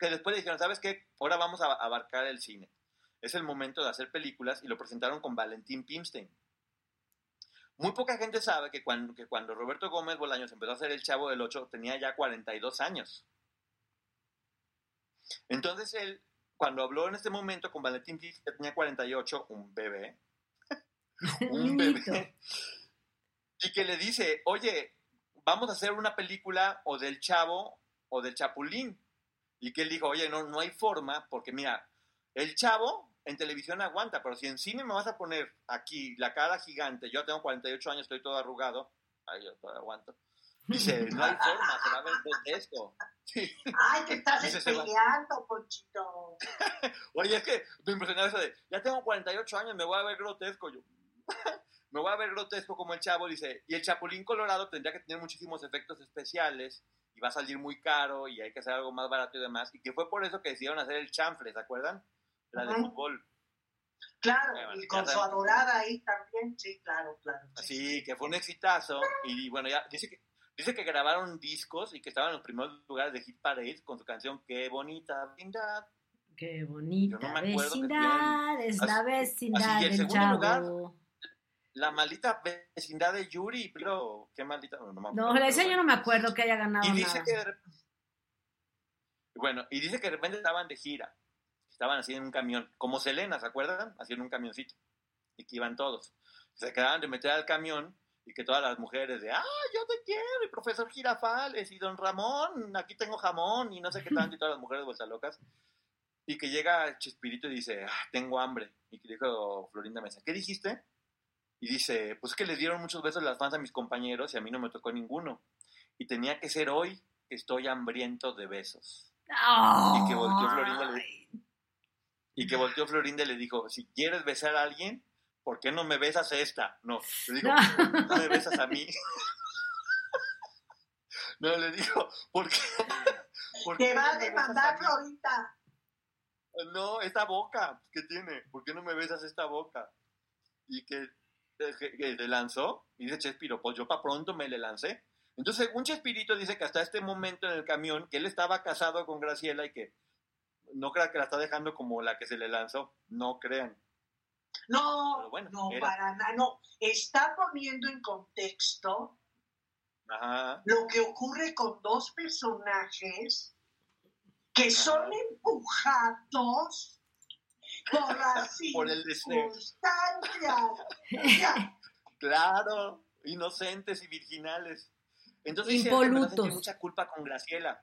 que después le dijeron, ¿sabes qué? Ahora vamos a abarcar el cine. Es el momento de hacer películas y lo presentaron con Valentín Pimstein. Muy poca gente sabe que cuando, que cuando Roberto Gómez Bolaños empezó a hacer El Chavo del 8 tenía ya 42 años. Entonces él, cuando habló en este momento con Valentín Pimstein, tenía 48, un bebé, un bebé, y que le dice, oye, vamos a hacer una película o del Chavo o del Chapulín. Y que él dijo, oye, no, no hay forma, porque mira, el Chavo en televisión aguanta, pero si en cine me vas a poner aquí la cara gigante, yo tengo 48 años, estoy todo arrugado, ay, yo todavía aguanto. Dice, no hay forma, se va a ver grotesco. Sí. Ay, te estás Dice, peleando, Ponchito. Oye, es que me impresionó eso de, ya tengo 48 años, me voy a ver grotesco yo. me voy a ver grotesco como el chavo, dice, y el Chapulín Colorado tendría que tener muchísimos efectos especiales y va a salir muy caro y hay que hacer algo más barato y demás, y que fue por eso que decidieron hacer el chanfle, ¿se acuerdan? La de fútbol. Claro, Eh, bueno, y con su sabemos. adorada ahí también, sí, claro, claro. Así que fue un exitazo y bueno, ya dice que dice que grabaron discos y que estaban en los primeros lugares de Hit Parade con su canción Qué bonita vecindad. Qué bonita Yo no me acuerdo que es la Así- vecindad así, y el del segundo chavo. lugar, La maldita vecindad de Yuri, pero qué maldita, no, no me No, acuerdo, ese yo no me acuerdo que haya ganado Y dice nada. que de bueno, y dice que de repente estaban de gira, estaban así en un camión, como Selena, ¿se acuerdan? Así en un camioncito, y que iban todos. Se acababan de meter al camión y que todas las mujeres de, ah, yo te quiero, y profesor Girafales, y don Ramón, aquí tengo jamón, y no sé qué tanto, y todas las mujeres vueltas locas. Y que llega Chespirito y dice, ah, tengo hambre. Y que dijo Florinda Mesa, ¿qué dijiste? Y dice, pues es que le dieron muchos besos las fans a mis compañeros y a mí no me tocó ninguno. Y tenía que ser hoy que estoy hambriento de besos. Y que volteó Florinda le, y que volteó Florinda y le dijo, si quieres besar a alguien, ¿por qué no me besas esta? No, le dijo, ¿por qué no me besas a mí? No, le dijo, ¿por qué? por qué Te va no a demandar, mí? Florita. No, esta boca que tiene, ¿por qué no me besas esta boca? Y que, que- le lanzó, y dice Chespiro, pues yo para pronto me le lancé. Entonces, según Chespirito dice que hasta este momento en el camión, que él estaba casado con Graciela y que no crea que la está dejando como la que se le lanzó, no crean. No, Pero bueno, no, era- para nada, no. Está poniendo en contexto Ajá. lo que ocurre con dos personajes que son empujados por las Por el circunstancias. Claro, inocentes y virginales. Entonces dice él que empezó a sentir Impolutos. mucha culpa con Graciela.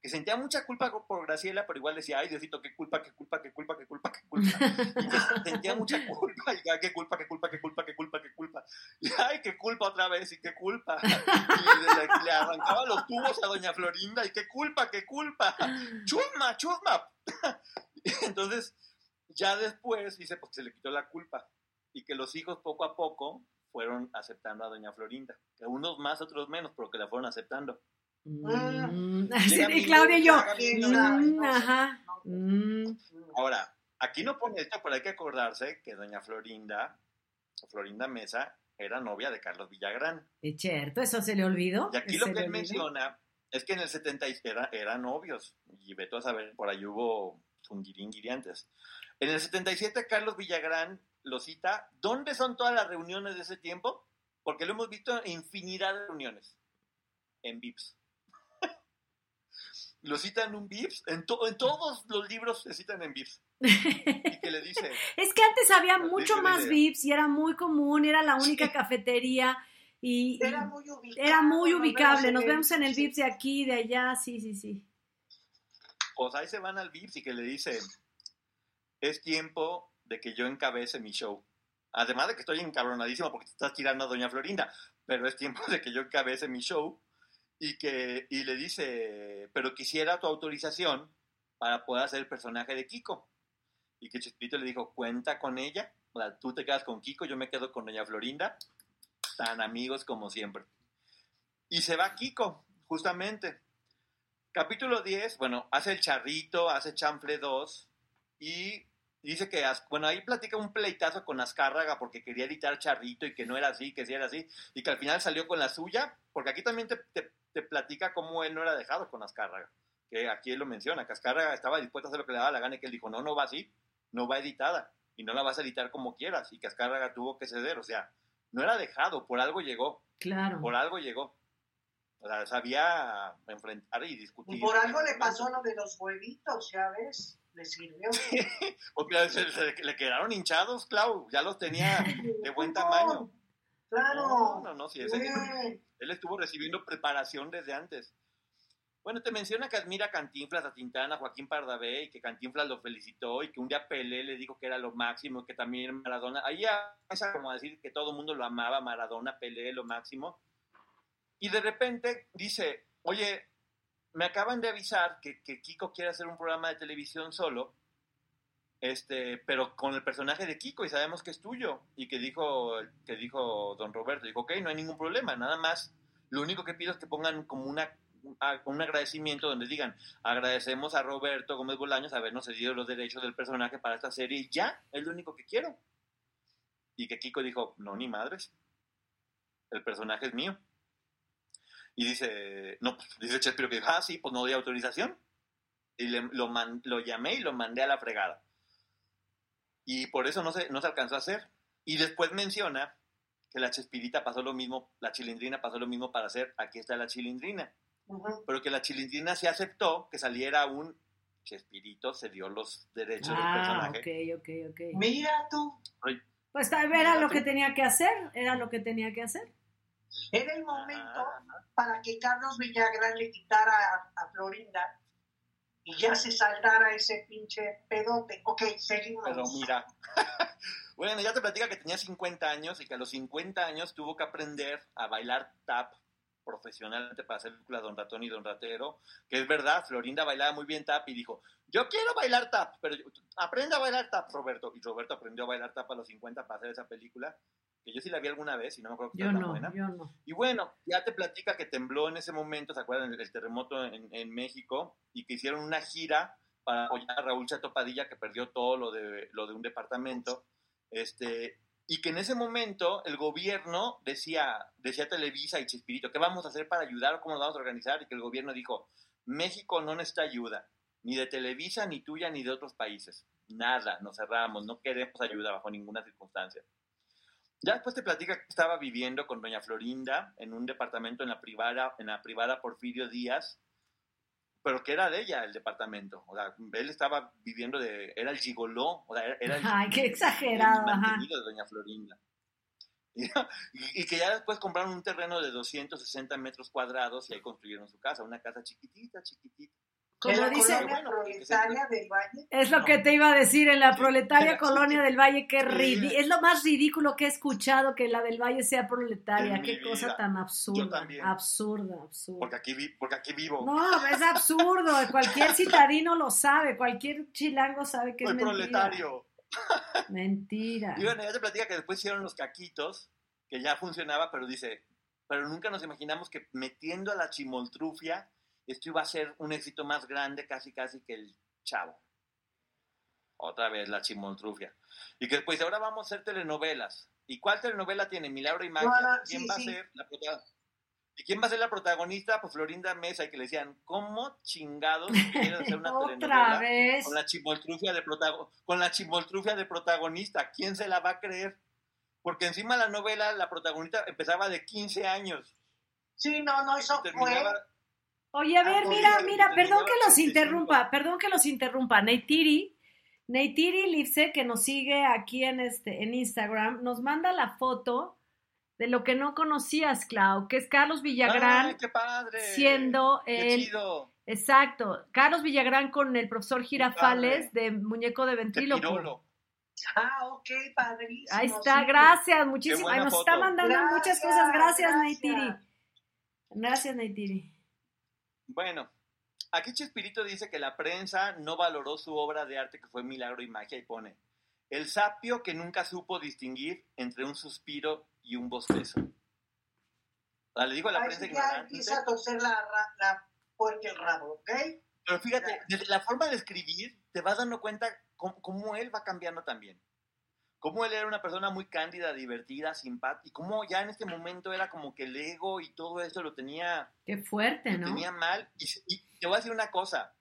Que sentía mucha culpa por Graciela, pero igual decía, ay Diosito, qué culpa, qué culpa, qué culpa, qué culpa, qué culpa. Y que sentía mucha culpa, y ya, qué culpa, qué culpa, qué culpa, qué culpa, qué culpa. Y ay, qué culpa otra vez, y qué culpa. Y le, le arrancaba los tubos a doña Florinda, y qué culpa, qué culpa. Chusma, chusma. Entonces, ya después, dice, pues se le quitó la culpa. Y que los hijos poco a poco fueron aceptando a doña Florinda. Que unos más, otros menos, pero que la fueron aceptando. Mm, Llega de mi Claudia y yo. mm, ajá. mm. Ahora, aquí no pone esto, pero hay que acordarse que doña Florinda, Florinda Mesa, era novia de Carlos Villagrán. Es cierto, eso se le olvidó. Y aquí ¿Se lo que él olvidó? menciona es que en el 70 y- era, eran novios. Y veto a saber, por ahí hubo fungiringiri antes. En el 77 Carlos Villagrán lo cita. ¿Dónde son todas las reuniones de ese tiempo? Porque lo hemos visto en infinidad de reuniones. En VIPs. lo cita en un VIPs. En, to- en todos los libros se citan en VIPs. Y que le dice... Es que antes había mucho más. VIPs y era muy común, era la única cafetería y, y Era muy ubicado. era muy ubicable. Nos vemos en el. VIPs de aquí, de allá, sí, sí, sí. Pues ahí se van al VIPs y que le dice, es tiempo de que yo encabece mi show. Además de que estoy encabronadísimo porque te estás tirando a Doña Florinda, pero es tiempo de que yo encabece mi show y que y le dice, pero quisiera tu autorización para poder hacer el personaje de Kiko. Y que Chespirito le dijo, cuenta con ella, o sea, tú te quedas con Kiko, yo me quedo con Doña Florinda, tan amigos como siempre. Y se va Kiko, justamente. Capítulo 10, bueno, hace el charrito, hace chanfle 2 y dice que, bueno, ahí platica un pleitazo con Azcárraga porque quería editar charrito y que no era así, que sí era así, y que al final salió con la suya, porque aquí también te, te- te platica cómo él no era dejado con Azcárraga, que aquí él lo menciona, que Azcárraga estaba dispuesto a hacer lo que le daba la gana y que él dijo, no, no va así, no va editada, y no la vas a editar como quieras, y que Azcárraga tuvo que ceder, o sea, no era dejado, por algo llegó, Claro. por algo llegó. O sea, sabía enfrentar y discutir. Y por algo le pasó lo de los huevitos, ya ves, le sirvió. Se- se- le quedaron hinchados, Clau. Ya los tenía de buen tamaño. Claro. No, no, no, sí, ese- Bien. él estuvo recibiendo preparación desde antes. Bueno, te menciona que admira a Cantinflas, a Tintana, a Joaquín Pardavé, y que Cantinflas lo felicitó, y que un día Pelé le dijo que era lo máximo, que también Maradona, ahí empieza como a decir que todo el mundo lo amaba, Maradona, Pelé, lo máximo. Y de repente dice, oye, me acaban de avisar que, Kiko quiere hacer un programa de televisión solo, este, pero con el personaje de Kiko y sabemos que es tuyo. Y que dijo, que dijo don Roberto, dijo, ok, no hay ningún problema, nada más. Lo único que pido es que pongan como una, a- un agradecimiento donde digan, agradecemos a Roberto Gómez Bolaños habernos cedido los derechos del personaje para esta serie y ya, es lo único que quiero. Y que Kiko dijo, no, ni madres, el personaje es mío. Y dice, no, pues, dice Chespiro que dijo, ah, sí, pues no doy autorización. Y le- lo, man- lo llamé y lo mandé a la fregada. Y por eso no se, no se alcanzó a hacer. Y después menciona que la Chespirita pasó lo mismo, la Chilindrina pasó lo mismo para hacer Aquí está la Chilindrina. Ujú. Pero que la Chilindrina se aceptó que saliera un Chespirito, se dio los derechos del Ah, personaje. ok, ok, ok. Mira tú, Ay, Pues tal vez era lo que tenía que hacer, era lo que tenía que hacer. Era el momento para que Carlos Villagrán le quitara a, a Florinda y ya se saltara ese pinche pedote. Ok, seguimos. Pero mira, bueno, ya te platica que tenía 50 años y que a los 50 años tuvo que aprender a bailar tap profesionalmente para hacer películas Don Ratón y Don Ratero, que es verdad, Florinda bailaba muy bien tap y dijo, yo quiero bailar tap, pero aprende a bailar tap, Roberto. Y Roberto aprendió a bailar tap a los 50 para hacer esa película, que yo sí la vi alguna vez y no me acuerdo que era no, buena. yo no. Y bueno, ya te platica que tembló en ese momento, ¿se acuerdan? El terremoto en, en México y que hicieron una gira para apoyar a Raúl Chato Padilla que perdió todo lo de, lo de un departamento. Este, y que en ese momento el gobierno decía, decía Televisa y Chespirito, ¿qué vamos a hacer para ayudar? ¿Cómo nos vamos a organizar? Y que el gobierno dijo, México no necesita ayuda, ni de Televisa, ni tuya, ni de otros países. Nada, nos cerramos, no queremos ayuda bajo ninguna circunstancia. Ya después te platica que estaba viviendo con doña Florinda en un departamento en la privada, en la privada Porfirio Díaz, pero que era de ella el departamento. O sea, él estaba viviendo de, era el gigoló, o sea, era el, Ay, qué exagerado, el ajá. mantenido de doña Florinda. Y, y que ya después compraron un terreno de 260 metros cuadrados y ahí construyeron su casa, una casa chiquitita, chiquitita. Como ¿En la dice- colonia proletaria del Valle? Es lo que te iba a decir en la proletaria sí. colonia del Valle, que Sí. ridi- es lo más ridículo que he escuchado que la del Valle sea proletaria, qué cosa tan Yo absurda, también. absurda, absurda. Porque aquí, vi, porque aquí vivo. No, es absurdo, cualquier citadino lo sabe, cualquier chilango sabe que Soy es mentira. proletario. Mentira. Y bueno, ella te platica que después hicieron los caquitos, que ya funcionaba, pero dice, pero nunca nos imaginamos que metiendo a la chimoltrufia, esto iba a ser un éxito más grande casi casi que el chavo. Otra vez la chimoltrufia. Y que después, ahora vamos a hacer telenovelas. ¿Y cuál telenovela tiene? Milagro y Magia. No, no, ¿Quién sí, va sí. a ser la protagonista? ¿Y quién va a ser la protagonista? Pues Florinda Mesa, y que le decían, ¿cómo chingados quieres hacer una Otra telenovela vez. con la chimoltrufia de con la chimoltrufia de protagonista? ¿Quién se la va a creer? Porque encima la novela, la protagonista empezaba de 15 años. Sí, no, no, eso fue. Oye, a ver, Ah, mira, oye, mira, te perdón que los 85. interrumpa, perdón que los interrumpa. Neytiri, Neytiri Lipse, que nos sigue aquí en este, en Instagram, nos manda la foto de lo que no conocías, Clau, que es Carlos Villagrán ¡Ay, qué padre! siendo ¡Qué el chido! exacto, Carlos Villagrán con el profesor Girafales de muñeco de ¡Qué ventríloco. Ah, ok, padrísimo. Ahí está, sí. gracias, muchísimas. Nos está mandando muchas cosas. Gracias, gracias. Neytiri. Gracias, Neytiri. Bueno, aquí Chespirito dice que la prensa no valoró su obra de arte que fue Milagro y Magia y pone el sapio que nunca supo distinguir entre un suspiro y un bostezo. O sea, le digo a la prensa sí ya empieza a torcer la, la puerca el rabo, ¿ok? pero fíjate, desde la forma de escribir te vas dando cuenta cómo, cómo él va cambiando también. Cómo él era una persona muy cándida, divertida, simpática, y cómo ya en este momento era como que el ego y todo eso lo tenía Qué fuerte, lo ¿no? tenía mal. Y, y te voy a decir una cosa.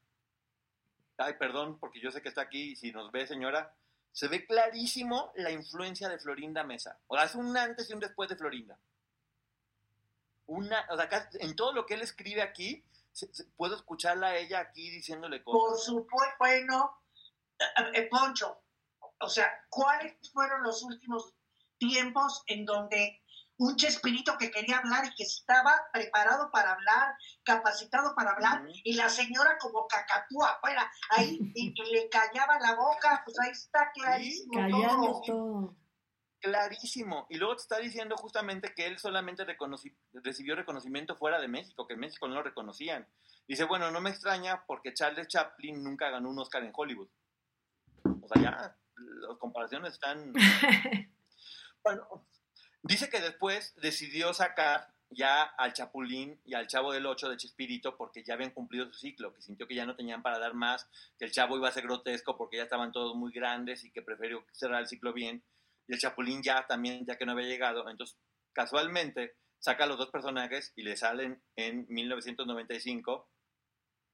Ay, perdón, porque yo sé que está aquí y si nos ve, señora, se ve clarísimo la influencia de Florinda Mesa. O sea, es un antes y un después de Florinda. Una, o sea, acá, en todo lo que él escribe aquí, se- se- puedo escucharla a ella aquí diciéndole Por cosas. supuesto, bueno, eh, eh, Poncho, o sea, ¿cuáles fueron los últimos tiempos en donde un Chespirito que quería hablar y que estaba preparado para hablar, capacitado para hablar, y la señora como cacatúa afuera, ahí, y que le callaba la boca, pues ahí está clarísimo Callando todo. todo. Clarísimo. Y luego te está diciendo justamente que él solamente reconoci- recibió reconocimiento fuera de México, que en México no lo reconocían. Dice, bueno, no me extraña porque Charles Chaplin nunca ganó un Oscar en Hollywood. O sea, ya las comparaciones están... Bueno, dice que después decidió sacar ya al Chapulín y al Chavo del Ocho de Chespirito porque ya habían cumplido su ciclo, que sintió que ya no tenían para dar más, que el Chavo iba a ser grotesco porque ya estaban todos muy grandes y que prefirió cerrar el ciclo bien. Y el Chapulín ya también, ya que no había llegado. Entonces, casualmente, saca a los dos personajes y le salen en 1995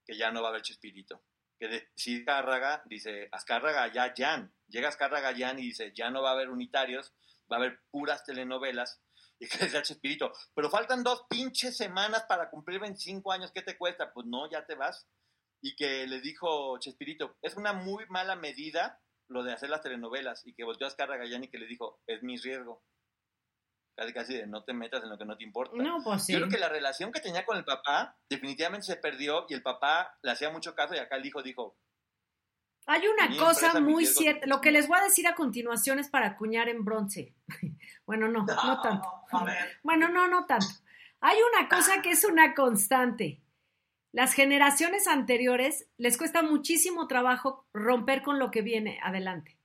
que ya no va a haber Chespirito. Que decide Azcárraga, dice, Azcárraga ya, Jan. Llega Azcárraga Jan y dice, ya no va a haber unitarios, va a haber puras telenovelas. Y que decía Chespirito, pero faltan dos pinches semanas para cumplir 25 años, ¿qué te cuesta? Pues no, ya te vas. Y que le dijo Chespirito, es una muy mala medida lo de hacer las telenovelas. Y que volteó a Azcárraga Jan y que le dijo, es mi riesgo. Casi, casi de no te metas en lo que no te importa. No, pues sí. Yo creo que la relación que tenía con el papá definitivamente se perdió y el papá le hacía mucho caso y acá el hijo dijo, Hay una cosa muy cierta. Lo que les voy a decir a continuación es para acuñar en bronce. bueno, no, no tanto. A ver, Bueno, no, no tanto. Hay una cosa que es una constante. Las generaciones anteriores les cuesta muchísimo trabajo romper con lo que viene adelante.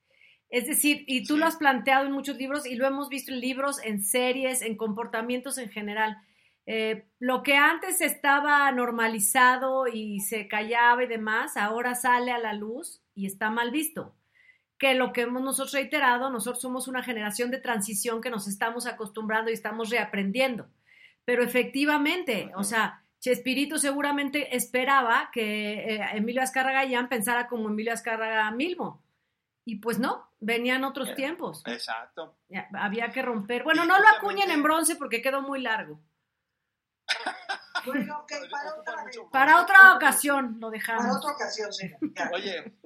Es decir, y tú lo has planteado en muchos libros y lo hemos visto en libros, en series, en comportamientos en general. Eh, lo que antes estaba normalizado y se callaba y demás, ahora sale a la luz y está mal visto. Que lo que hemos nosotros reiterado, nosotros somos una generación de transición que nos estamos acostumbrando y estamos reaprendiendo. Pero efectivamente, o sea, Chespirito seguramente esperaba que eh, Emilio Azcárraga Gallán pensara como Emilio Azcárraga Milmo. Y pues no, venían otros Eh, tiempos. exacto. Ya, había que romper. Bueno, Y no lo acuñen en bronce porque quedó muy largo. Bueno, ok, para otra vez. Para otra ocasión lo dejamos. Para otra ocasión, sí. Oye,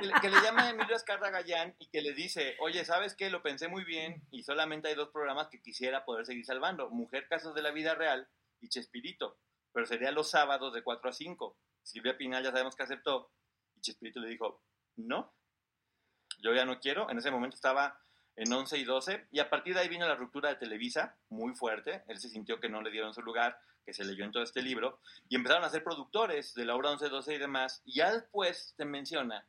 que le, que le llama a Emilio Escarra Gallán y que le dice, oye, ¿sabes qué? Lo pensé muy bien y solamente hay dos programas que quisiera poder seguir salvando. Mujer Casos de la Vida Real y Chespirito. Pero sería los sábados de 4 a 5. Silvia Pinal ya sabemos que aceptó. Y Chespirito le dijo, no, yo ya no quiero. En ese momento estaba en 11 y 12. Y a partir de ahí vino la ruptura de Televisa, muy fuerte. Él se sintió que no le dieron su lugar, que se leyó en todo este libro. Y empezaron a ser productores de la obra 11, 12 y demás. Y ya después se menciona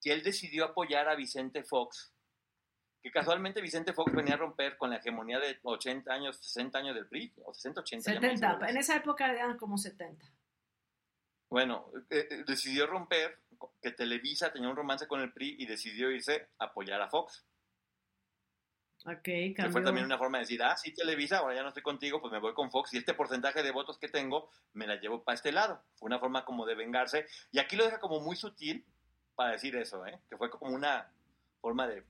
que él decidió apoyar a Vicente Fox. Que casualmente Vicente Fox venía a romper con la hegemonía de 80 años, 60 años del PRI, o 60, 80 ya me 70. hice En esa época eran como 70. Bueno, eh, eh, decidió romper, que Televisa tenía un romance con el PRI y decidió irse a apoyar a Fox. Ok, Que fue también una forma de decir, ah, sí, Televisa, ahora ya no estoy contigo, pues me voy con Fox y este porcentaje de votos que tengo me la llevo para este lado. Fue una forma como de vengarse. Y aquí lo deja como muy sutil para decir eso, ¿eh? Que fue como una forma de...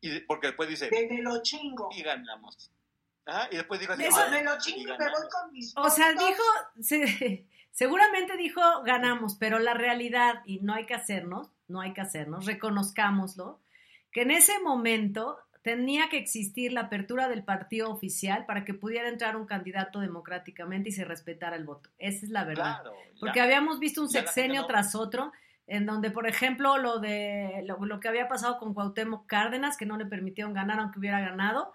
y- porque después dice, De me lo chingo. y ganamos. Ajá, y después dijo así, Eso- "Ah, Me lo y chingo y me ganamos". voy con mis O sea, dijo, se- seguramente dijo ganamos, pero la realidad, y no hay que hacernos, no hay que hacernos, reconozcámoslo, que en ese momento tenía que existir la apertura del partido oficial para que pudiera entrar un candidato democráticamente y se respetara el voto. Esa es la verdad. Claro, ya. Porque habíamos visto un sexenio no- tras otro, en donde, por ejemplo, lo de lo, lo que había pasado con Cuauhtémoc Cárdenas, que no le permitieron ganar aunque hubiera ganado.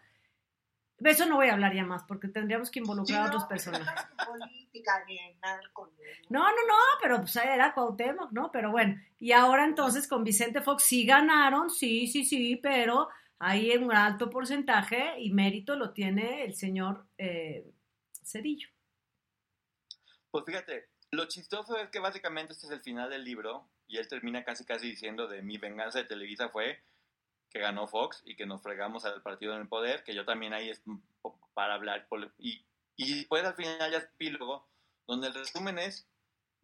De eso no voy a hablar ya más, porque tendríamos que Sí, involucrar a no, otros no personajes. política No, no, no, pero pues era Cuauhtémoc, ¿no? Pero bueno, y ahora entonces con Vicente Fox sí ganaron, sí, sí, sí, pero ahí en un alto porcentaje y mérito lo tiene el señor eh, Cedillo. Pues fíjate, lo chistoso es que básicamente este es el final del libro y él termina casi casi diciendo de mi venganza de Televisa fue que ganó Fox y que nos fregamos al partido en el poder, que yo también ahí es para hablar y, y después al final ya es epílogo, donde el resumen es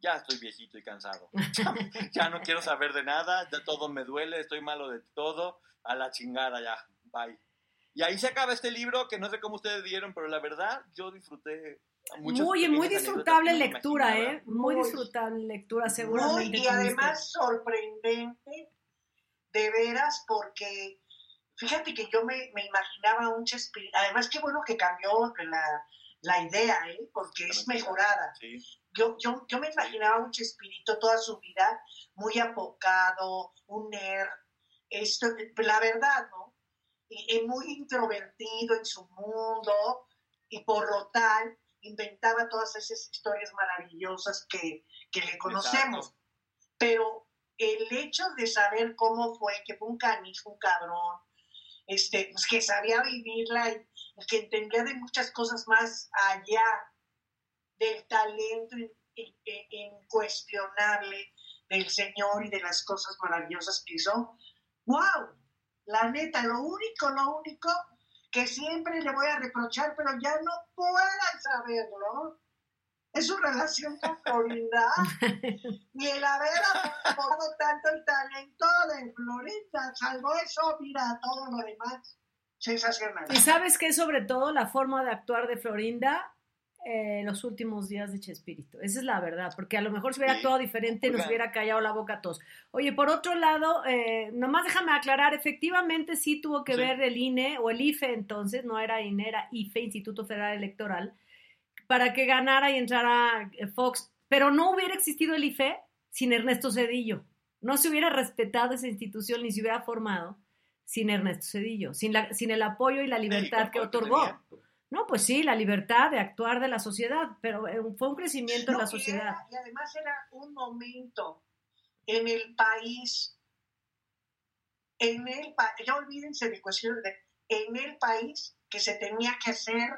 ya estoy viejito y cansado. Ya, ya no quiero saber de nada, ya todo me duele, estoy malo de todo, a la chingada ya, bye. Y ahí se acaba este libro que no sé cómo ustedes vieron, pero la verdad yo disfruté Muy, muy disfrutable lectura. ¿eh? Muy Muy. disfrutable lectura, Muy, seguramente. y tuviste. además sorprendente, de veras, porque fíjate que yo me, me imaginaba un Chespirito, además qué bueno que cambió la, la idea, ¿eh? porque es mejorada. Sí. Yo, yo, yo me imaginaba un Chespirito toda su vida muy apocado, un nerd, esto, la verdad, ¿no? Y, y muy introvertido en su mundo, y por lo tal inventaba todas esas historias maravillosas que, que le conocemos. Exacto. Pero el hecho de saber cómo fue, que fue un canijo, un cabrón, este, pues que sabía vivirla y, que entendía de muchas cosas más allá del talento in- in- in- incuestionable del Señor y de las cosas maravillosas que hizo. ¡Wow! La neta, lo único, lo único que siempre le voy a reprochar, pero ya no puedan saberlo, es su relación con Florinda y el haber aportado tanto el talento de Florinda. Salvo eso, mira, todo lo demás, sensacional. Y sabes que sobre todo la forma de actuar de Florinda eh, los últimos días de Chespirito. Esa es la verdad, porque a lo mejor si hubiera actuado diferente nos hubiera callado la boca a todos. Oye, por otro lado, eh, nomás déjame aclarar, efectivamente sí tuvo que Sí. ver el INE o el IFE entonces, no era INE, era IFE, Instituto Federal Electoral, para que ganara y entrara eh, Fox, pero no hubiera existido el IFE sin Ernesto Cedillo. No se hubiera respetado esa institución ni se hubiera formado sin Ernesto Cedillo, sin, la, sin el apoyo y la libertad que otorgó. No, pues sí, la libertad de actuar de la sociedad, pero eh, fue un crecimiento en No, la y sociedad. era- y además era un momento en el país, en el país, ya olvídense de cuestiones de, en el país que se tenía que hacer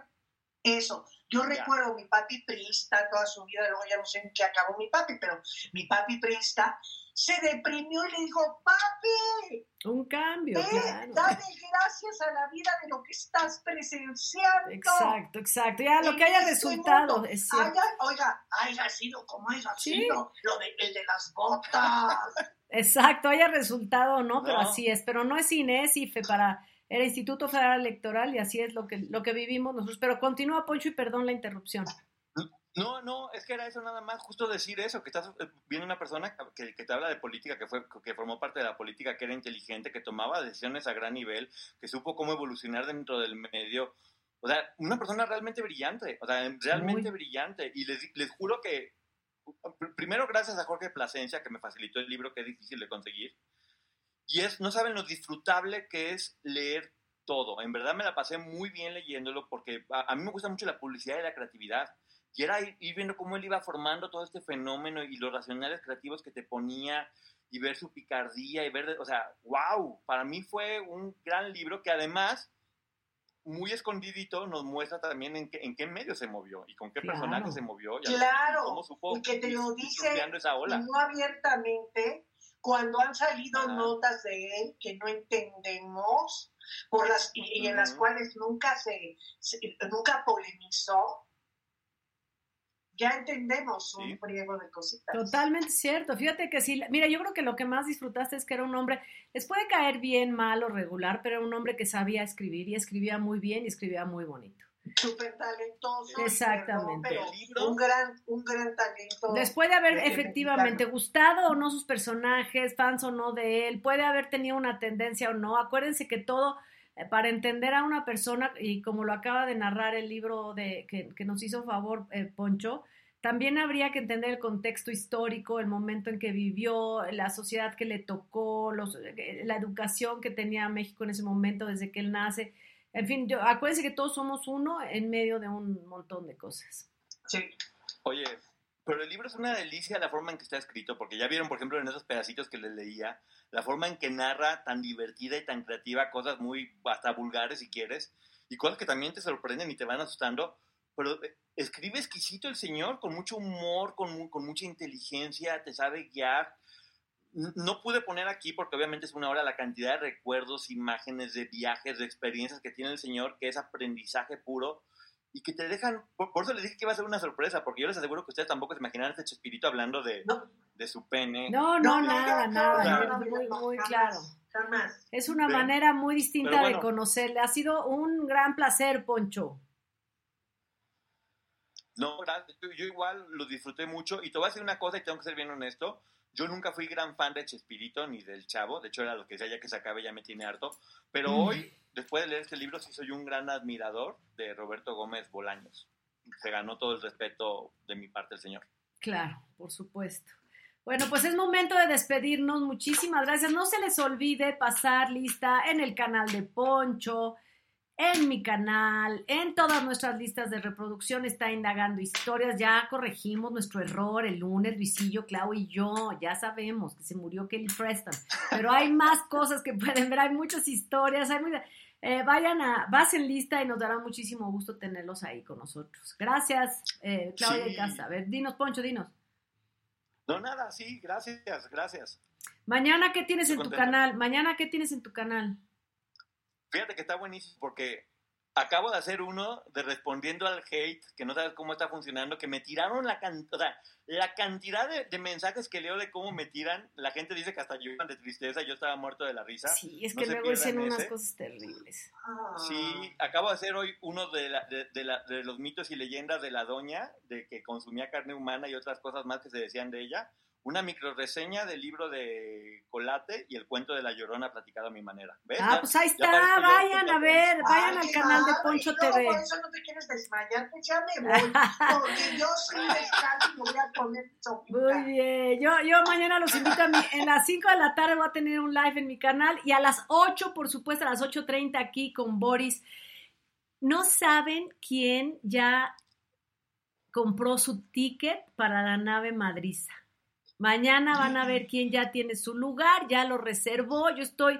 eso. Yo Ya. recuerdo mi papi priista toda su vida, luego ya no sé en qué acabó mi papi, pero mi papi priista se deprimió y le dijo, papi, Un cambio, ve, claro. dale gracias a la vida de lo que estás presenciando. Exacto, exacto. Ya lo En que haya este resultado, mundo. es cierto. Haya- oiga, haya sido como haya Sí. sido, lo de, el de las botas. Exacto, haya resultado o no, pero No. así es. Pero no es INE, es IFE para el Instituto Federal Electoral y así es lo que, lo que vivimos nosotros. Pero continúa, Poncho, y perdón la interrupción. No, no, es que era eso nada más, justo decir eso, que estás eh, viendo una persona que, que, te habla de política, que fue que formó parte de la política, que era inteligente, que tomaba decisiones a gran nivel, que supo cómo evolucionar dentro del medio. O sea, una persona realmente brillante, o sea, realmente brillante. Y les, les juro que, primero gracias a Jorge Plasencia, que me facilitó el libro, que es difícil de conseguir. Y es, no saben lo disfrutable que es leer todo. En verdad me la pasé muy bien leyéndolo porque a, a mí me gusta mucho la publicidad y la creatividad y era ir, viendo cómo él iba formando todo este fenómeno y los racionales creativos que te ponía y ver su picardía y ver, o sea, wow, para mí fue un gran libro que además, muy escondidito, nos muestra también en qué, en qué medio se movió y con qué personaje se movió. Y claro, cómo supo y que te lo dice esa ola. no abiertamente, cuando han salido notas de él que no entendemos por las y, en las cuales nunca se, se, nunca polemizó ya entendemos un pliego de cositas. Totalmente cierto. Fíjate que sí, mira, yo creo que lo que más disfrutaste es que era un hombre, les puede caer bien, mal o regular, pero era un hombre que sabía escribir y escribía muy bien y escribía muy bonito. Súper talentoso. Exactamente. un gran, un gran talento. Después de haber efectivamente gustado o no sus personajes, fans o no de él, puede haber tenido una tendencia o no. Acuérdense que todo eh, para entender a una persona, y como lo acaba de narrar el libro de, que, que nos hizo favor eh, Poncho, también habría que entender el contexto histórico, el momento en que vivió, la sociedad que le tocó, los, eh, la educación que tenía México en ese momento desde que él nace. En fin, yo, acuérdense que todos somos uno en medio de un montón de cosas. Sí. Oye, pero el libro es una delicia la forma en que está escrito, porque ya vieron, por ejemplo, en esos pedacitos que les leía, la forma en que narra tan divertida y tan creativa cosas muy hasta vulgares si quieres, y cosas que también te sorprenden y te van asustando, pero eh, escribe exquisito el señor, con mucho humor, con, con mucha inteligencia, te sabe guiar. No pude poner aquí, porque obviamente es una hora, la cantidad de recuerdos, imágenes, de viajes, de experiencias que tiene el señor, que es aprendizaje puro, y que te dejan, por, eso les dije que iba a ser una sorpresa, porque yo les aseguro que ustedes tampoco se imaginan este Chespirito hablando de, de su pene. No, no, nada, nada, muy, muy claro. Es una manera muy distinta de conocerle. Ha sido un gran placer, Poncho. No, yo igual lo disfruté mucho y te voy a decir una cosa y tengo que ser bien honesto. Yo nunca fui gran fan de Chespirito ni del Chavo, de hecho era lo que decía ya que se acabe ya me tiene harto, pero mm. hoy, después de leer este libro, sí soy un gran admirador de Roberto Gómez Bolaños. Se ganó todo el respeto de mi parte el señor. Claro, por supuesto. Bueno, pues es momento de despedirnos. Muchísimas gracias. No se les olvide pasar lista en el canal de Poncho, en mi canal, en todas nuestras listas de reproducción está indagando historias. Ya corregimos nuestro error el lunes, Luisillo, Clau y yo. Ya sabemos que se murió Kelly Preston. Pero hay más cosas que pueden ver. Hay muchas historias. Hay eh, vayan a, en lista y nos dará muchísimo gusto tenerlos ahí con nosotros. Gracias, eh, Claudia y Casa. A ver, dinos, Poncho, dinos. No, nada, sí, gracias, gracias. Mañana, ¿qué tienes en tu canal? Mañana, ¿qué tienes en tu canal? Fíjate que está buenísimo porque acabo de hacer uno de respondiendo al hate, que no sabes cómo está funcionando, que me tiraron la, cantidad, la cantidad de, mensajes que leo de cómo me tiran. La gente dice que hasta lloran de tristeza, yo estaba muerto de la risa. Sí, es que luego dicen unas cosas terribles. Sí, acabo de hacer hoy uno de, de los mitos y leyendas de la doña, de que consumía carne humana y otras cosas más que se decían de ella una micro reseña del libro de Colate y el cuento de la Llorona platicado a mi manera. ¿Ves? Ah, pues ahí está, vayan a ver, vayan al canal de Poncho TV. Por eso no te quieres desmayar, pues ya me voy, porque yo soy descanso y voy a poner Muy bien, yo, yo mañana los invito a mí, en las 5 de la tarde voy a tener un live en mi canal y a las 8, por supuesto, a las 8.30 aquí con Boris. No saben quién ya compró su ticket para la nave madriza. Mañana van a ver quién ya tiene su lugar, ya lo reservó. Yo estoy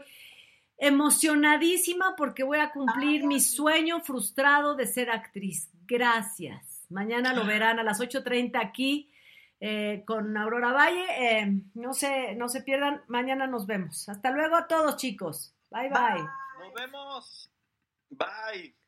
emocionadísima porque voy a cumplir mi sueño frustrado de ser actriz. Gracias. Mañana lo verán a las 8.30 aquí eh, con Aurora Valle. Eh, no, se, no se pierdan, mañana nos vemos. Hasta luego a todos chicos. Bye bye. Nos vemos. Bye.